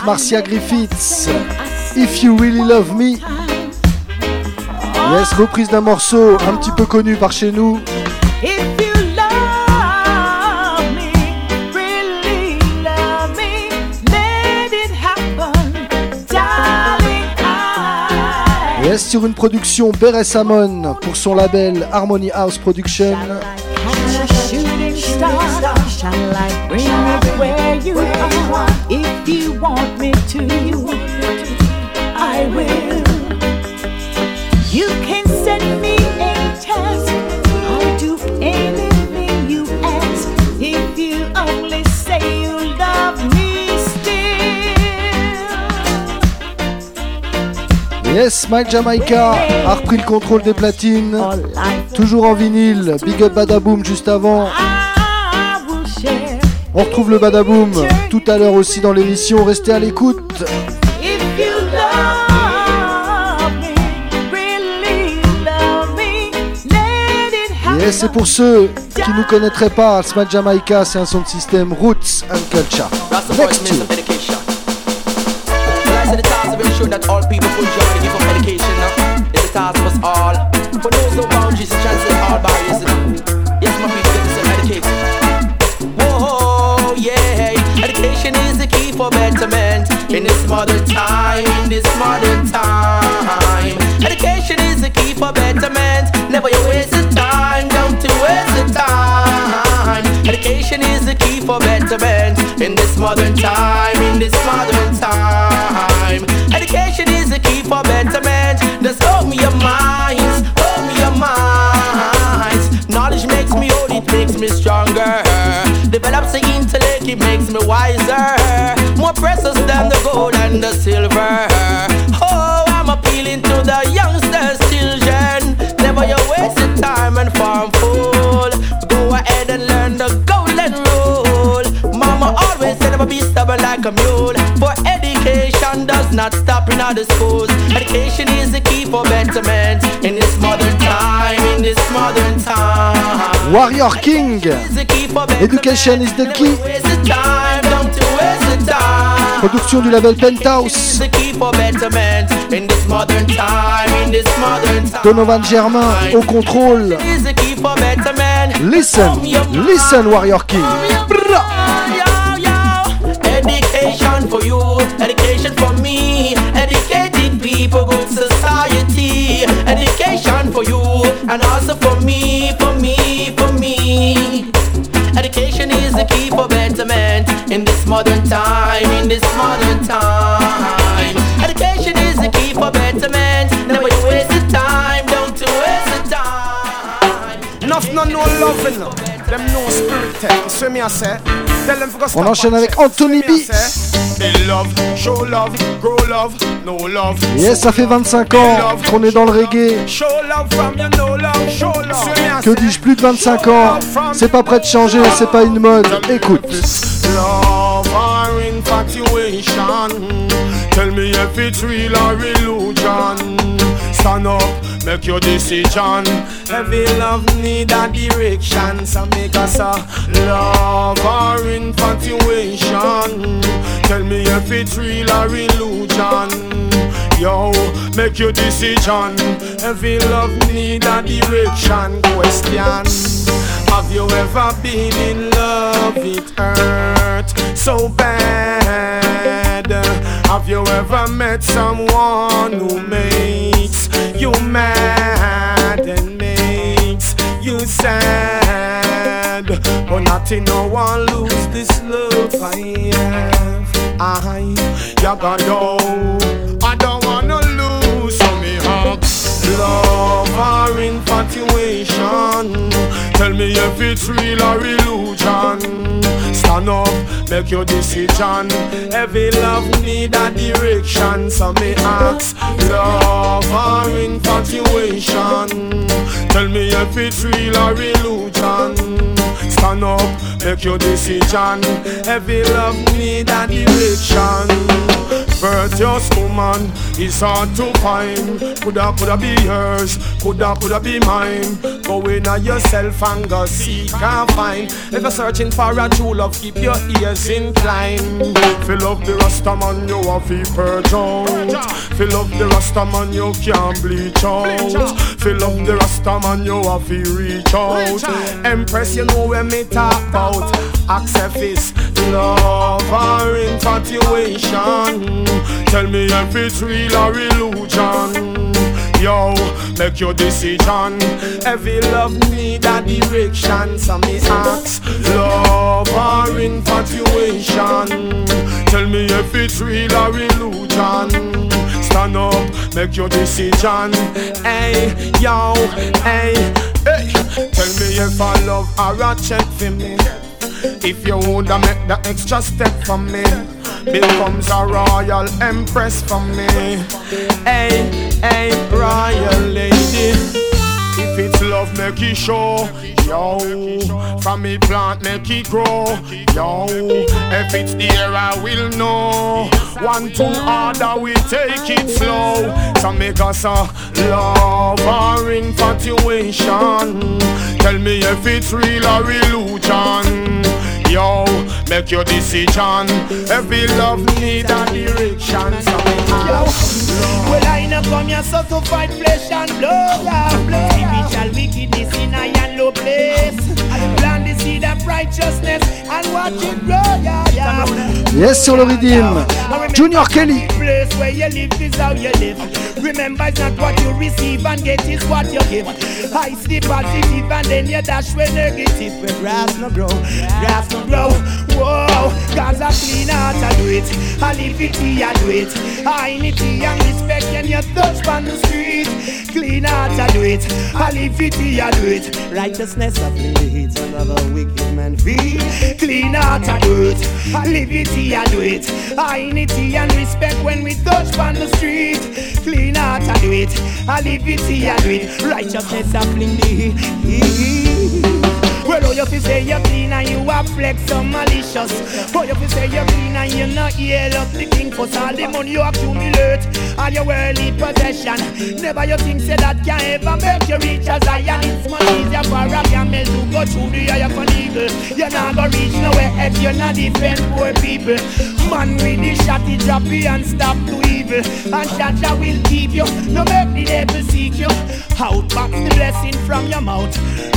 Speaker 12: Marcia Griffiths. If you really love me. Yes, reprise d'un morceau un petit peu connu par chez nous. Yes, sur une production Beret Samon pour son label Harmony House Production.
Speaker 13: Want me to, I will. You can send me any task. I'll do anything you ask? If you only say you love me still.
Speaker 12: Yes, Mike Jamaica a repris le contrôle des platines. Toujours en vinyle. Big up Badaboom juste avant. On retrouve le Badaboom tout à l'heure aussi dans l'émission. Restez à l'écoute.
Speaker 13: If you love me, really love me, let it happen.
Speaker 12: Yes, c'est pour ceux qui ne connaîtraient pas, Smack Jamaica, c'est un son de système Roots and Culture. Next tune.
Speaker 14: Modern time. In this modern time, education is the key for betterment. Never you waste the time, don't you waste the time. Education is the key for betterment in this modern time. In this modern time, education is the key for betterment. Just open your minds, open your minds. Knowledge makes me old, it makes me stronger. Develops the intellect, it makes me wiser. Precious than the gold and the silver. Oh, I'm appealing to the youngsters, children. Never you waste your time and farm fool. Go ahead and learn the golden rule. Mama always said never be stubborn like a mule. For education does not stop in other schools. Education is the key for betterment in this modern time. In this modern time.
Speaker 2: Warrior King. Education is the key. Production du label Penthouse. Donovan Germain au contrôle. Listen, listen Warrior King.
Speaker 14: Education for you, education for me, educated people, good society. Education for you, and also for me,
Speaker 15: no no loving no. Them no spirit tech. So me I say. Tell them for go
Speaker 2: On enchaîne avec. Anthony B. Yes, ça fait 25 ans qu'on est dans le reggae. Que dis-je, plus de 25 ans C'est pas prêt de changer, c'est pas une mode. Écoute.
Speaker 15: Love or infatuation. Tell me if it's real or illusion. Stand up, make your decision. Every love need a direction, so make us a love or infatuation. Tell me if it's real or illusion. Yo, make your decision. Every love need a direction. Question. Have you ever been in love? It hurt so bad. Have you ever met someone who makes you mad sad? But nothing, no one lose this love I have. I, you got go. I don't wanna Love or infatuation. Tell me if it's real or illusion. Stand up, make your decision. Every love need a direction, so me ask. Love or infatuation. Tell me if it's real or illusion. Stand up, make your decision. Every love need a direction. Virtuous woman is hard to find. Coulda, coulda be hers, coulda, coulda be mine. Go in on yourself and go seek and find. If you're searching for a true love, keep your ears inclined. Fill up the rasta man, you have to purge out. Fill up the rasta man, you can't bleach out. Fill up the rasta man, you have to reach out. Empress, you know where me talk about. Accept this love or infatuation. Tell me if it's real or illusion. Yo, make your decision. Every love need a direction. So me ask, love or infatuation. Tell me if it's real or illusion. Stand up, make your decision. Hey, yo, hey, hey. Tell me if I love or a check for me. If you woulda make the extra step for me, becomes a royal empress for me. Hey, hey, royal lady. If it's love, make it show. Yo, from me plant, make it grow. Yo, if it's the air, I will know. One two, order, we take it slow. So make us a love or infatuation. Tell me if it's real or illusion. Yo, make your decision. Every love need a direction. So make us
Speaker 16: Well, I know come here so to fight flesh and blood, yeah, blood. Spiritual wickedness in a and low place. Plant the seed of righteousness and watch it grow, yeah, yeah.
Speaker 2: Yes, sur le Redeem. Junior Kelly.
Speaker 16: Place where you live is how you live. Remember, it's not what you receive and get is what you give. I see positive and then you dash with negative. Where grass no grow, grass no grow. Whoa, God's a clean heart, I do it. I live it, I do it. I need and respect when you touch on the street. Clean heart, I do it. I live it, I do it. Righteousness of leads another wicked men feel Clean out of dirt, liberty and do it. Unity and respect when we touch on the street. Clean out and do it, liberty and do it. Righteousness and fling the heat. Well, oh, you fi say you're clean and you are flex so malicious. Oh, you fi say you're clean and you not yell up the for all the money you accumulate, all your worldly possession. Never you think say that can ever make you reach as I am. It's much easier for a camel to go through the eye of an eagle. You're not gonna reach nowhere if you're not defend poor people. Man with the shot, he drop you and stop to evil. And Jaja will keep you, no make the devil seek you. Outbox the blessing from your mouth.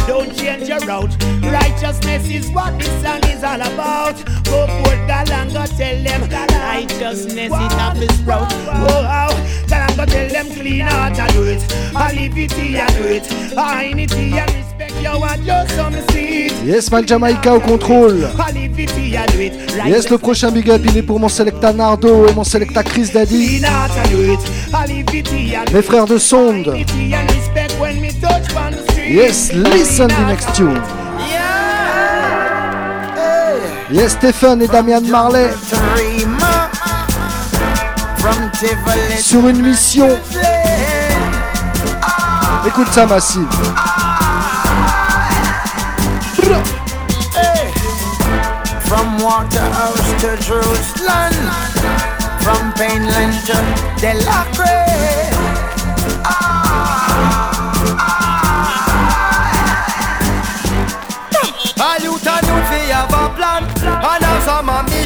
Speaker 16: Don't change your route. Righteousness is what this song is all about. Go forth, God, and go tell them righteousness is not this road. Go out, God, and go tell them clean heart, I do it. It, I do it. It and respect you and just some seed.
Speaker 2: Yes, Mal Jamaica au contrôle. Yes, le prochain big up, il est pour mon selecta Nardo et mon selecta Chris Daddy. Mes frères de sonde. Yes, listen the next tune. Yes, Stephen et Damian Marley sur une mission. Écoute ça, Massive.
Speaker 17: From Waterhouse to Jerusalem, from Painland to Delacre.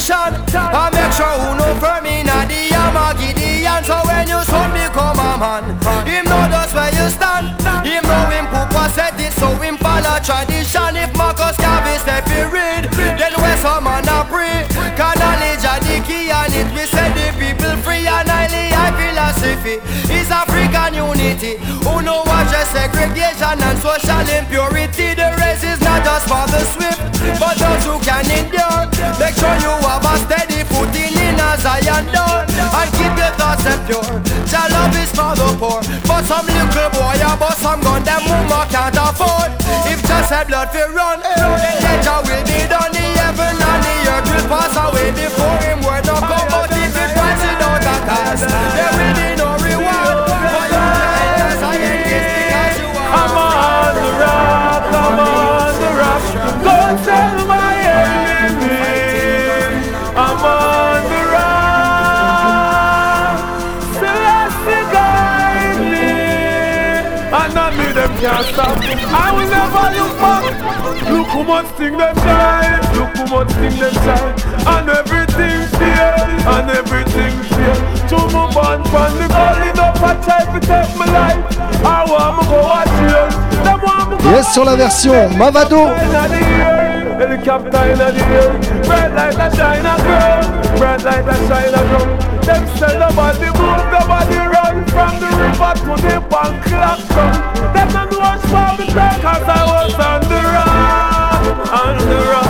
Speaker 18: And make sure who know firm inna the Yama Gideon So when you son become a man Him know just where you stand. Him know him Papa said it So him follow tradition. If Marcus Garvey step he read Then where some man a pray. Can knowledge a the key And it we set the people free. And highly high philosophy Is African unity Who know what just segregation And social impurity? The race is not just for the swift But those who can endure. Make sure you have a steady footing in a Zion door And keep your thoughts set pure. Your love is for the poor. But some little boy a bust some gun Them woman can't afford. If just said blood fi run Then nature will be done. The heaven and the earth will pass away Before him. Word no come But if it runs without a cause There will be no
Speaker 19: stop. I will never look back. Look how much thing them shine. Look how much thing them shine. And everything. And everything. To move on from the calling up I try to take my life. I want to go watch you. Them want me go
Speaker 2: Yes, sur la version Mavado.
Speaker 19: Helicopter in the air, bright like a China girl, bright like a China drum. Them sell nobody move, nobody from the river to the bank clock down. Them not watch for me cause I was on the rock, on the rock.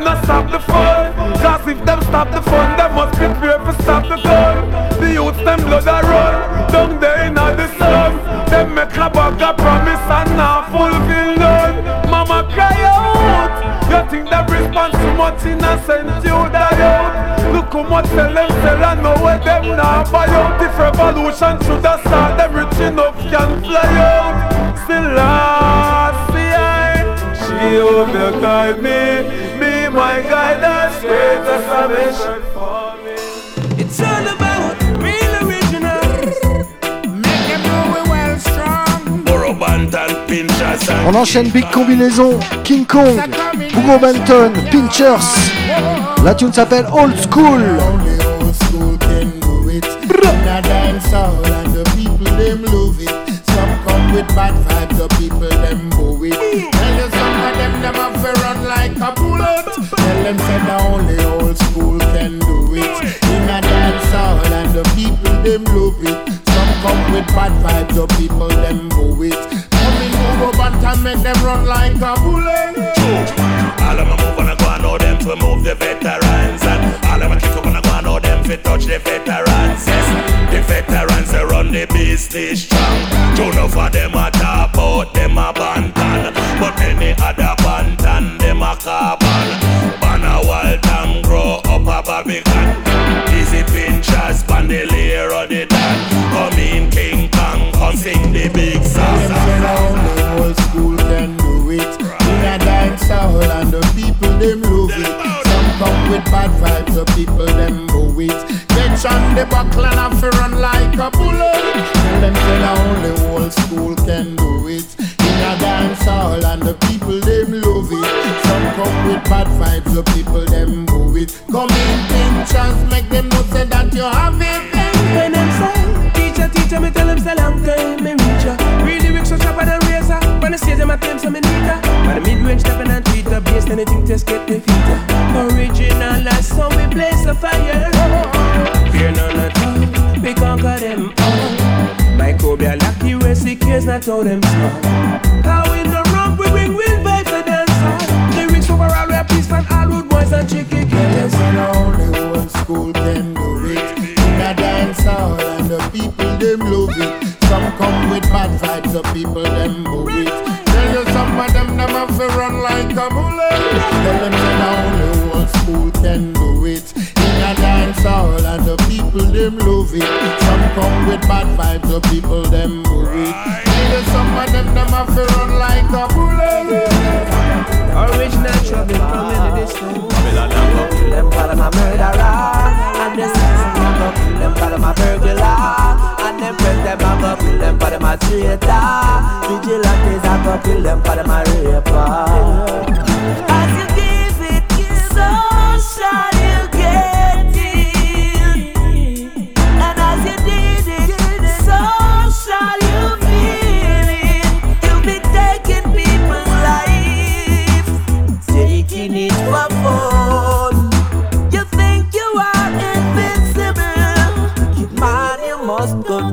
Speaker 19: Them not stop the fun. Cause if them stop the fun, they must prepare for stop the gun. The youths, them blood a run. Down there in the sun. Them make a bag a promise and not fulfill none. Mama cry out. You think them respond too much innocent, you die out. Look how much tell them sell and know where them now buy out. If revolution should have start, them rich enough can fly out. Still last she will guide me, be my guidance, greatest salvation for me.
Speaker 16: It's all about real original. Make them know we well strong.
Speaker 20: Burro Bantan
Speaker 14: On enchaîne Big Combinaison, King Kong, Hugo Benton, Pinchers. La tune s'appelle Old School.
Speaker 17: old them say the only old school can do it. In a dance hall and the people them love it. Some come with bad vibes, the people them move it. Come in over band and make them run like a bullet.
Speaker 21: All of my move wanna go and know them to move the veterans And all of my kick up wanna go and know them to touch the veterans Yes, the veterans they run the business strong Two enough of them a talk about them a bantan But many other bantan them a carbon up a Babylon Easy pinchers pan the dan Come in King Kong, come sing the big song
Speaker 17: Them say the only old school can do it. In a dance hall and the people them love it. Some come with bad vibes, the people them move it. Get on the buckle and have to run like a bullet. Tell them say only old school can do it. In a dance hall and the people them love it. Come with bad vibes, the people them move it. Come in, pinchers, make them know say that you have it.
Speaker 6: When them say, teacher, teacher, me tell them say long time me reach ya. Read lyrics so sharper than razor. When I say them, I tell them so me need ya. But the mid-range stepping and tweet the bass, anything to get me feet. Original as song we blaze a fire. Fear none at all, we conquer them all. Microbial accuracy cares not how them small. Boys and chicken killers.
Speaker 17: And only old school can do it. In a dance hall and the people them love it. Some come with bad vibes, the people them move it. Tell you some of them them have to run like a bullet. Tell them the only old school can do it. In a dance hall and the people them love it. Some come with bad vibes, the people them move it. Tell you some of them them have to run like a bullet.
Speaker 6: Original trouble from any distance. Them for them a murderer And the citizen a them for them a burglar And them friends them a go kill them for them a traitor Vigilantes a go kill them for them a raper As you give it, so shall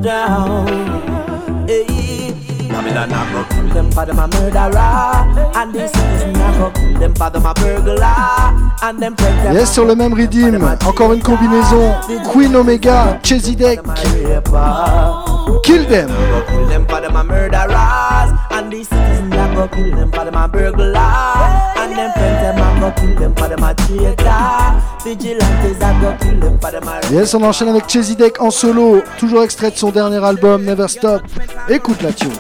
Speaker 6: down. Hey. Babylon a go kill them for them a murderer And the citizen a go kill them for them a burglar And them friends them
Speaker 14: Yes, sur le même rythme, encore une combinaison. Queen Omega, Chesy Deck. Kill them.
Speaker 6: go kill them for them a murderers And the citizen a go kill them for them a burglar And
Speaker 14: Yes, on enchaîne avec Chesy Deck en solo, toujours extrait de son dernier album Never Stop. Écoute la tune.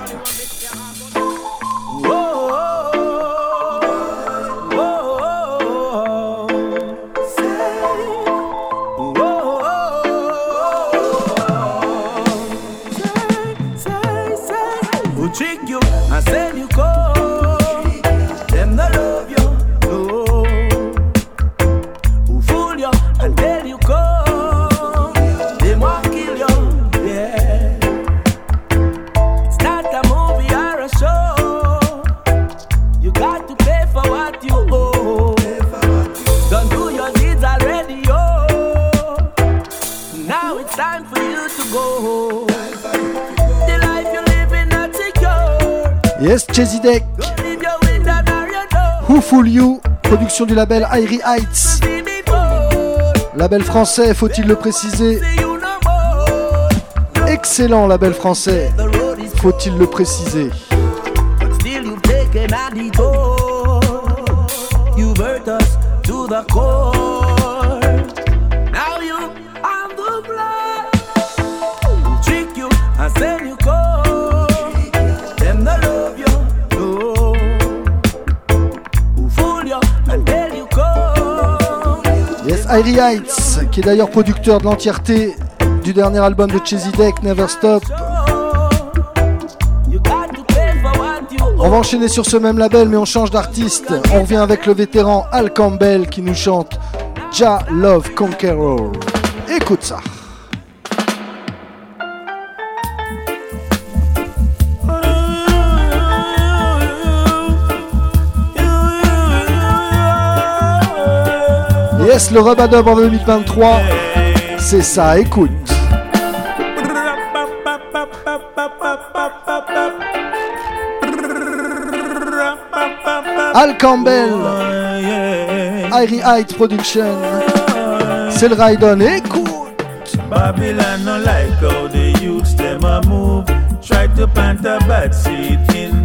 Speaker 14: Du label Irie Heights. Label français, faut-il le préciser? Excellent label français, faut-il le préciser? Irie Heights, qui est d'ailleurs producteur de l'entièreté du dernier album de Chesy Deck, Never Stop.
Speaker 2: On va enchaîner sur ce même label, mais on change d'artiste. On revient avec le vétéran Al Campbell qui nous chante Ja Love Conqueror. Écoute ça. Yes, le Rubadub en 2023, c'est ça, écoute. Al Campbell, Irie Height Production, c'est le Raidon, écoute.
Speaker 22: Babylon no like how the youths them a move. Try to plant a bad seed in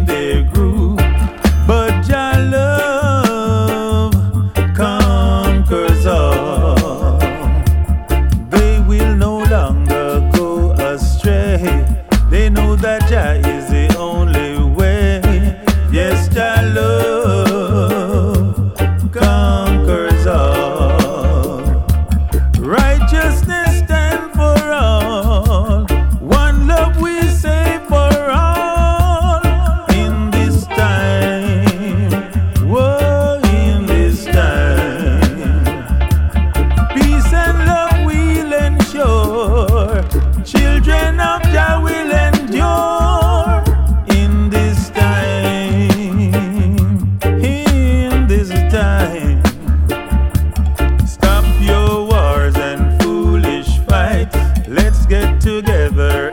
Speaker 22: get together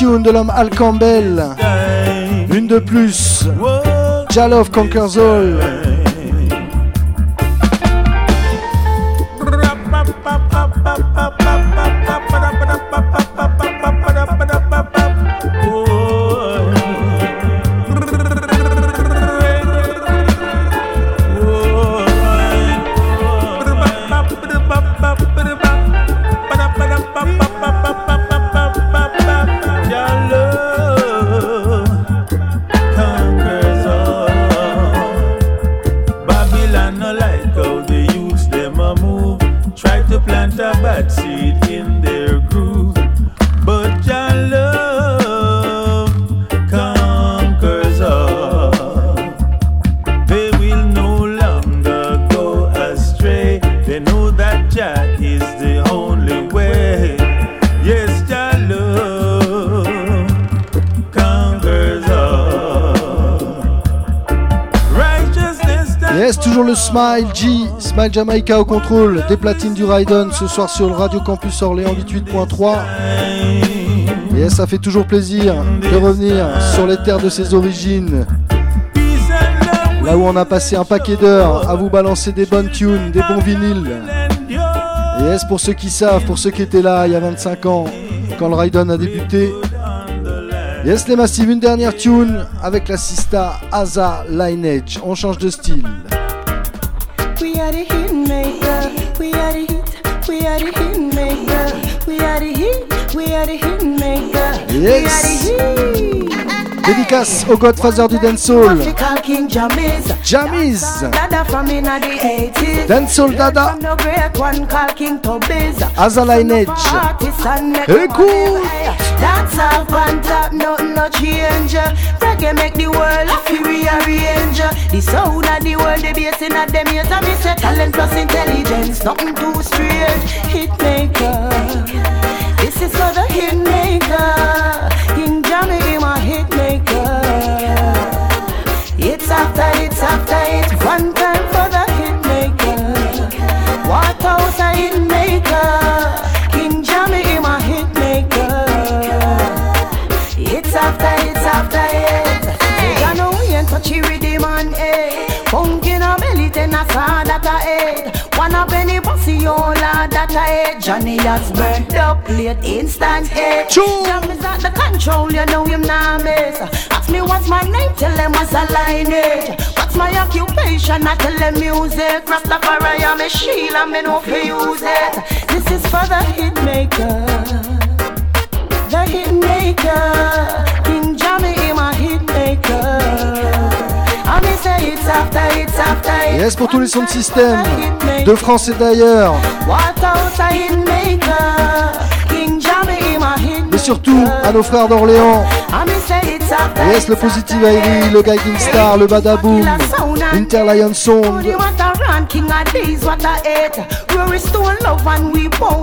Speaker 2: De l'homme Al Campbell. Une de plus. Ja Love Conquers. Smile G, Smile Jamaica au contrôle des platines du Raiden ce soir sur le Radio Campus Orléans 88.3. Yes, ça fait toujours plaisir de revenir sur les terres de ses origines. Là où on a passé un paquet d'heures à vous balancer des bonnes tunes, des bons vinyles. Yes, pour ceux qui savent, pour ceux qui étaient là il y a 25 ans, quand le Raiden a débuté? Yes, les massives, une dernière tune avec la sista Asa Lineage. On change de style.
Speaker 12: We are the hit maker. We are the hit. We are the hit maker. We are the hit. We are the hit maker.
Speaker 2: Yes.
Speaker 12: We are the hit.
Speaker 2: Dédicace au Godfather du dancehall.
Speaker 12: Jamiz. Dada from inna the 80s.
Speaker 2: Dancehall Dada.
Speaker 12: From the great one called King Tobiz.
Speaker 2: Asa Lineage.
Speaker 12: Artists and make
Speaker 2: Écoute.
Speaker 12: Dance off on top, nothing no change. Reggae make the world a feel rearrange. The sound of the world, the bass in a them ears. Me say talent plus intelligence, nothing too strange. Hit maker, this is for the hit maker. Punk in a belly, ten a saw that a head. One a penny pussy, oh that I hate. Johnny has burned up late instant hate. Jam is at the control, you know him now miss. Ask me what's my name, tell them what's a lineage. What's my occupation, I tell them music. Rastafari, I'm a shield, I'm in to use it. This is for the hit maker. The hit maker. King Jammy, him a hit maker.
Speaker 2: Yes, pour tous les sons de système. de France et d'ailleurs. Mais surtout à nos frères d'Orléans. Yes, le Positive Airy, le Guiding Star, le Badaboom, Interlion Sound.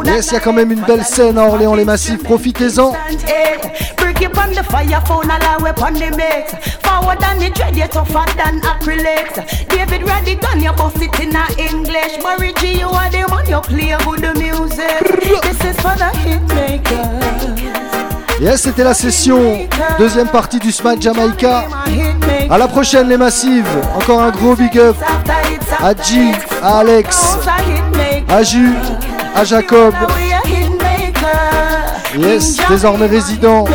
Speaker 2: Yes, il y a quand même une belle scène à Orléans les Massifs, profitez-en.
Speaker 12: Break it on the fire phone, allow it on the mix. Forward than the dread, you tougher than acrylics. David ready gun, you bust it in a English. Murray G, you are the man, you play good music. This is for the hit makers.
Speaker 2: Yes, c'était la session, deuxième partie du Smack Jamaica. À la prochaine les Massives, encore un gros big up à G, à Alex, à Ju, à Jacob. Yes, désormais résident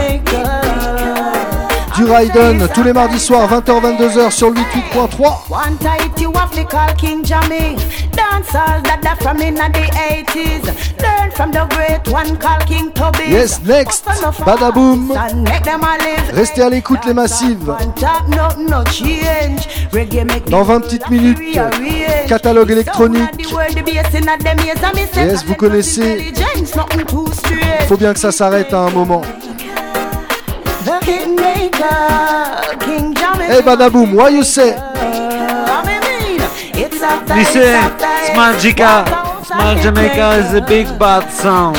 Speaker 2: du Raiden tous les mardis soirs 20h-22h sur le 88.3.
Speaker 12: One tight you have to call King Jammy. Dance all that that from in the 80s. Learn from the great one called King Toby.
Speaker 2: Yes, next, Badaboom. Restez à l'écoute les Massives. Dans 20 petites minutes, catalogue électronique. Yes, vous connaissez. Faut bien que ça s'arrête à un moment.
Speaker 12: The maker, King.
Speaker 2: Hey Badaboom, what you say?
Speaker 1: Listen, Smart Jika, Smart Jamaica is a big bad sound.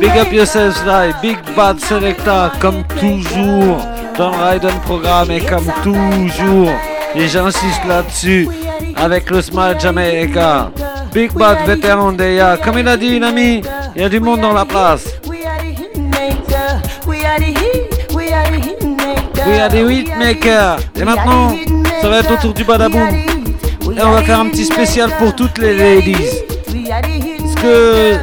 Speaker 1: Big up yourselves là, Big Bad Selecta, comme toujours. dans le Raiden programme et comme toujours, et j'insiste là-dessus, avec le Smart Jamaica. Big Bad vétéran d'EA, comme il a dit l'ami, il y a du monde dans la place.
Speaker 12: Maker. We are the
Speaker 1: hitmakers. Et maintenant, ça va être autour du badaboom. Et on va faire un petit spécial pour toutes les ladies. Parce que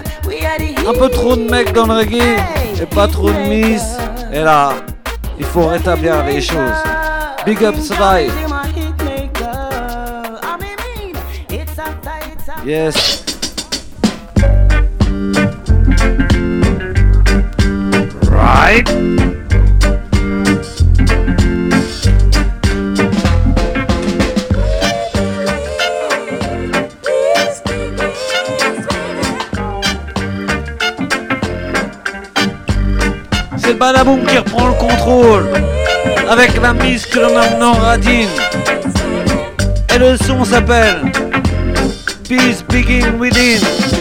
Speaker 1: un peu trop de mecs dans le reggae et pas trop de miss. Et là, il faut rétablir les choses. Big up Survive. Yes. Right. Badaboom qui reprend le contrôle avec la mise que l'on maintenant Radine. Et le son s'appelle Peace Begin Within.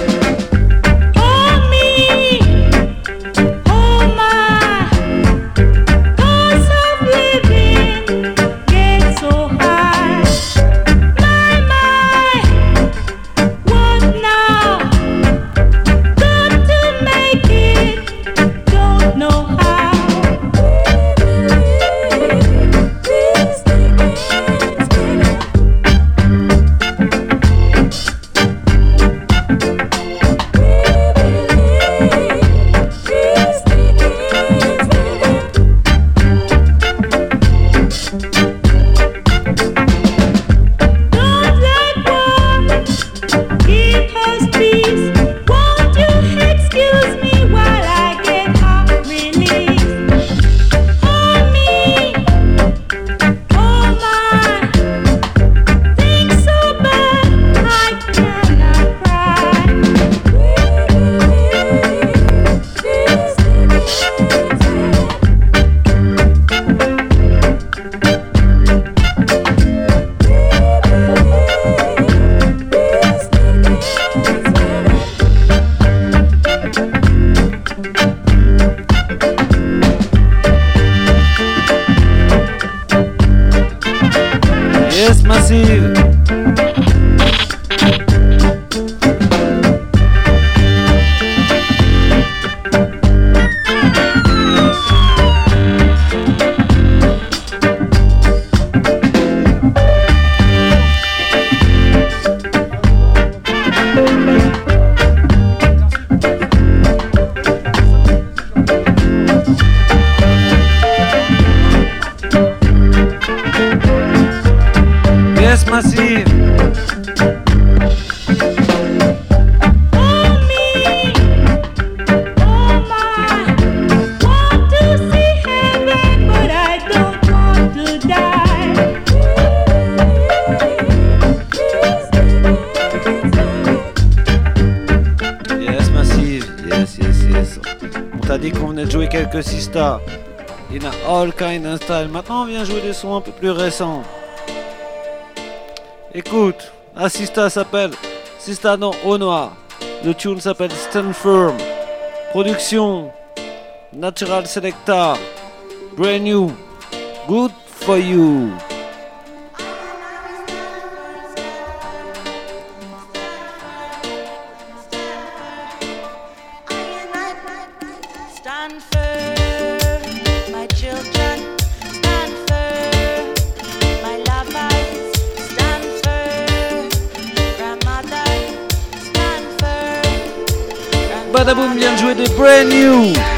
Speaker 23: un peu plus récents. Écoute, Assista s'appelle Sista non au. Le tune s'appelle Stand Production Natural Selecta. Brand new. Good for you. The brand new.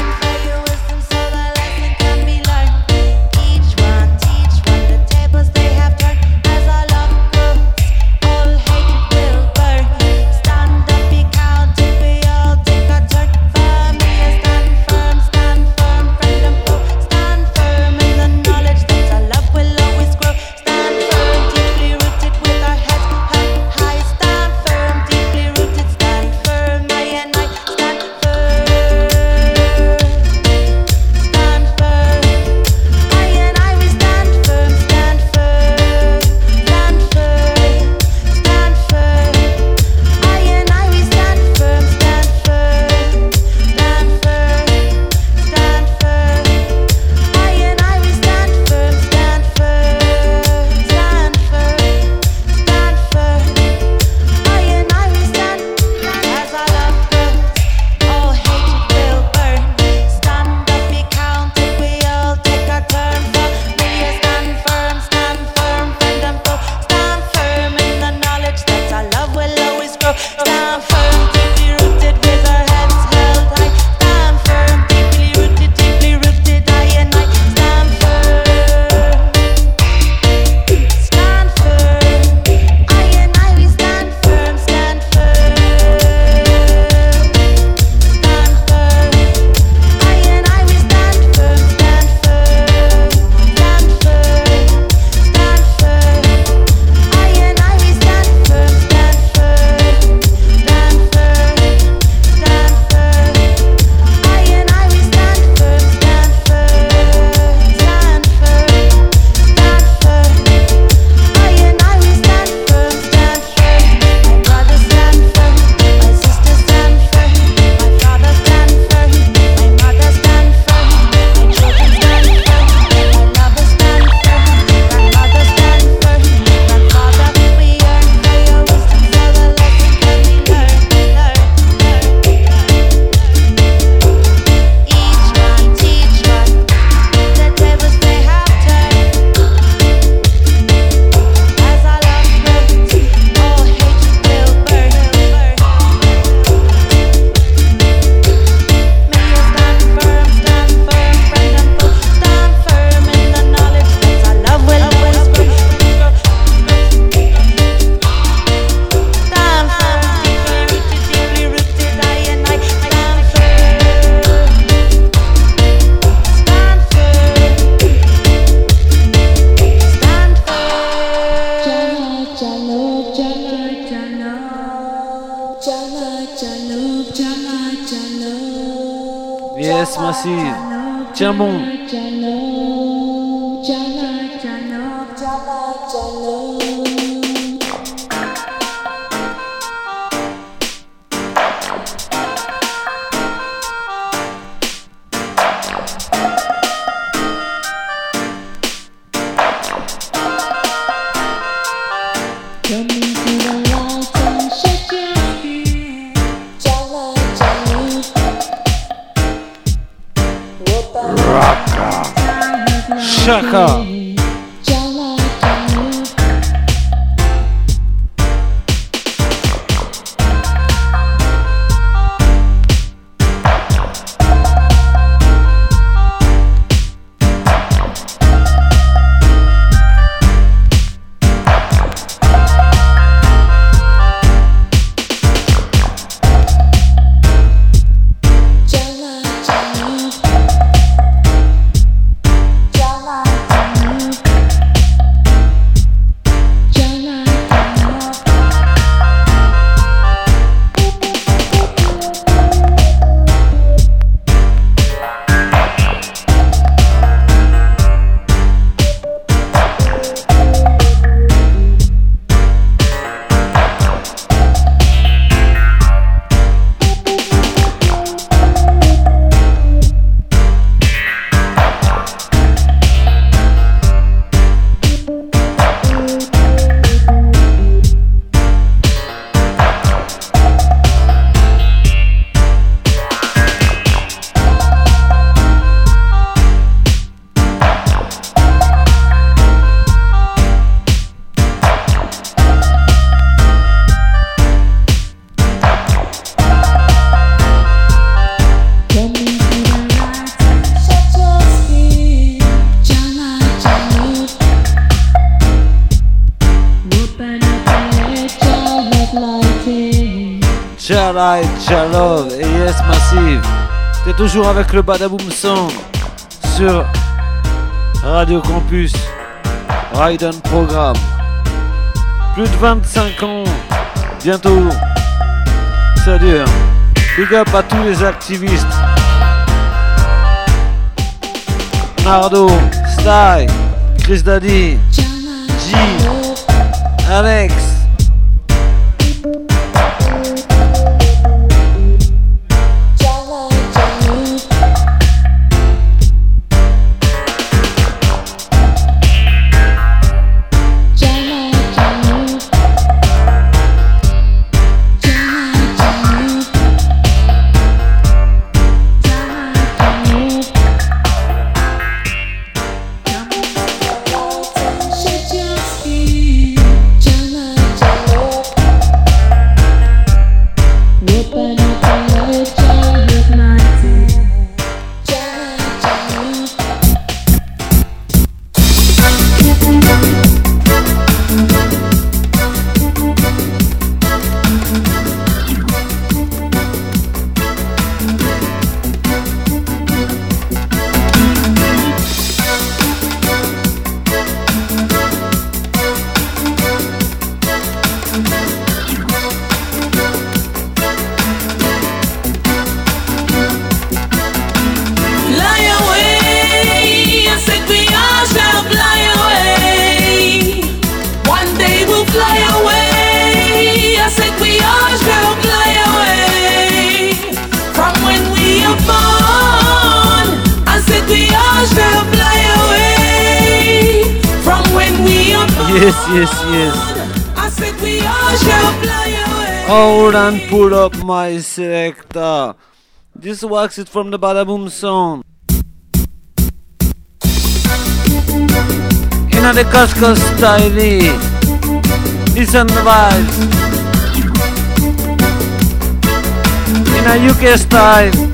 Speaker 14: toujours avec le Badaboom Song sur Radio Campus Raiden Programme. Plus de 25 ans, bientôt. Ça dure. Big up à tous les activistes. Nardo, Sly, Chris Daddy, G, Alex. Pull up my selector. This works it from the Badaboom song. In the Costco style. Listen the vibes. In a UK style.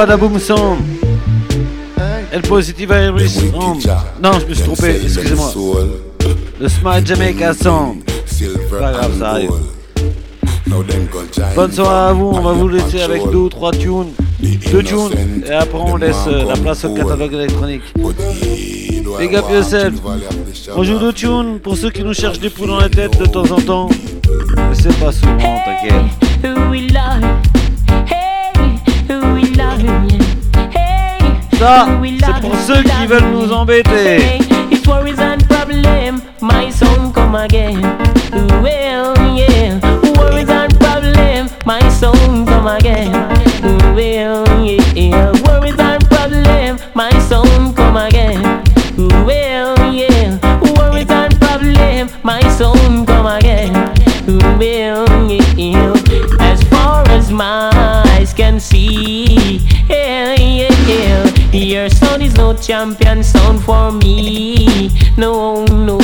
Speaker 1: Badaboom Sound. El Positiva Iris Sound. Non, je me suis trompé, excusez-moi. Le Smile Jamaica Sound. Pas grave, ça arrive. Bonne soirée à vous, on va vous laisser avec deux ou trois tunes. Deux tunes, et après on laisse euh, la place au catalogue électronique. Big up yourself. On joue deux tunes pour ceux qui nous cherchent des poules dans la tête de temps en temps. Mais c'est pas souvent, t'inquiète. Ça, c'est pour ceux qui veulent nous embêter.
Speaker 24: Champion son for me. No, no.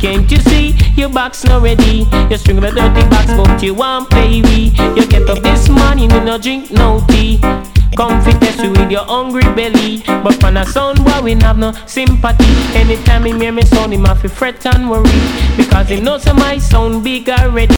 Speaker 24: Can't you see your box not ready? You string a dirty box, but you want baby. You get up this morning, you no drink no tea. Comfy test you with your hungry belly. But for a son, boy, we have no sympathy. Anytime he hear me him have to fret and worry. Because he knows my son big already.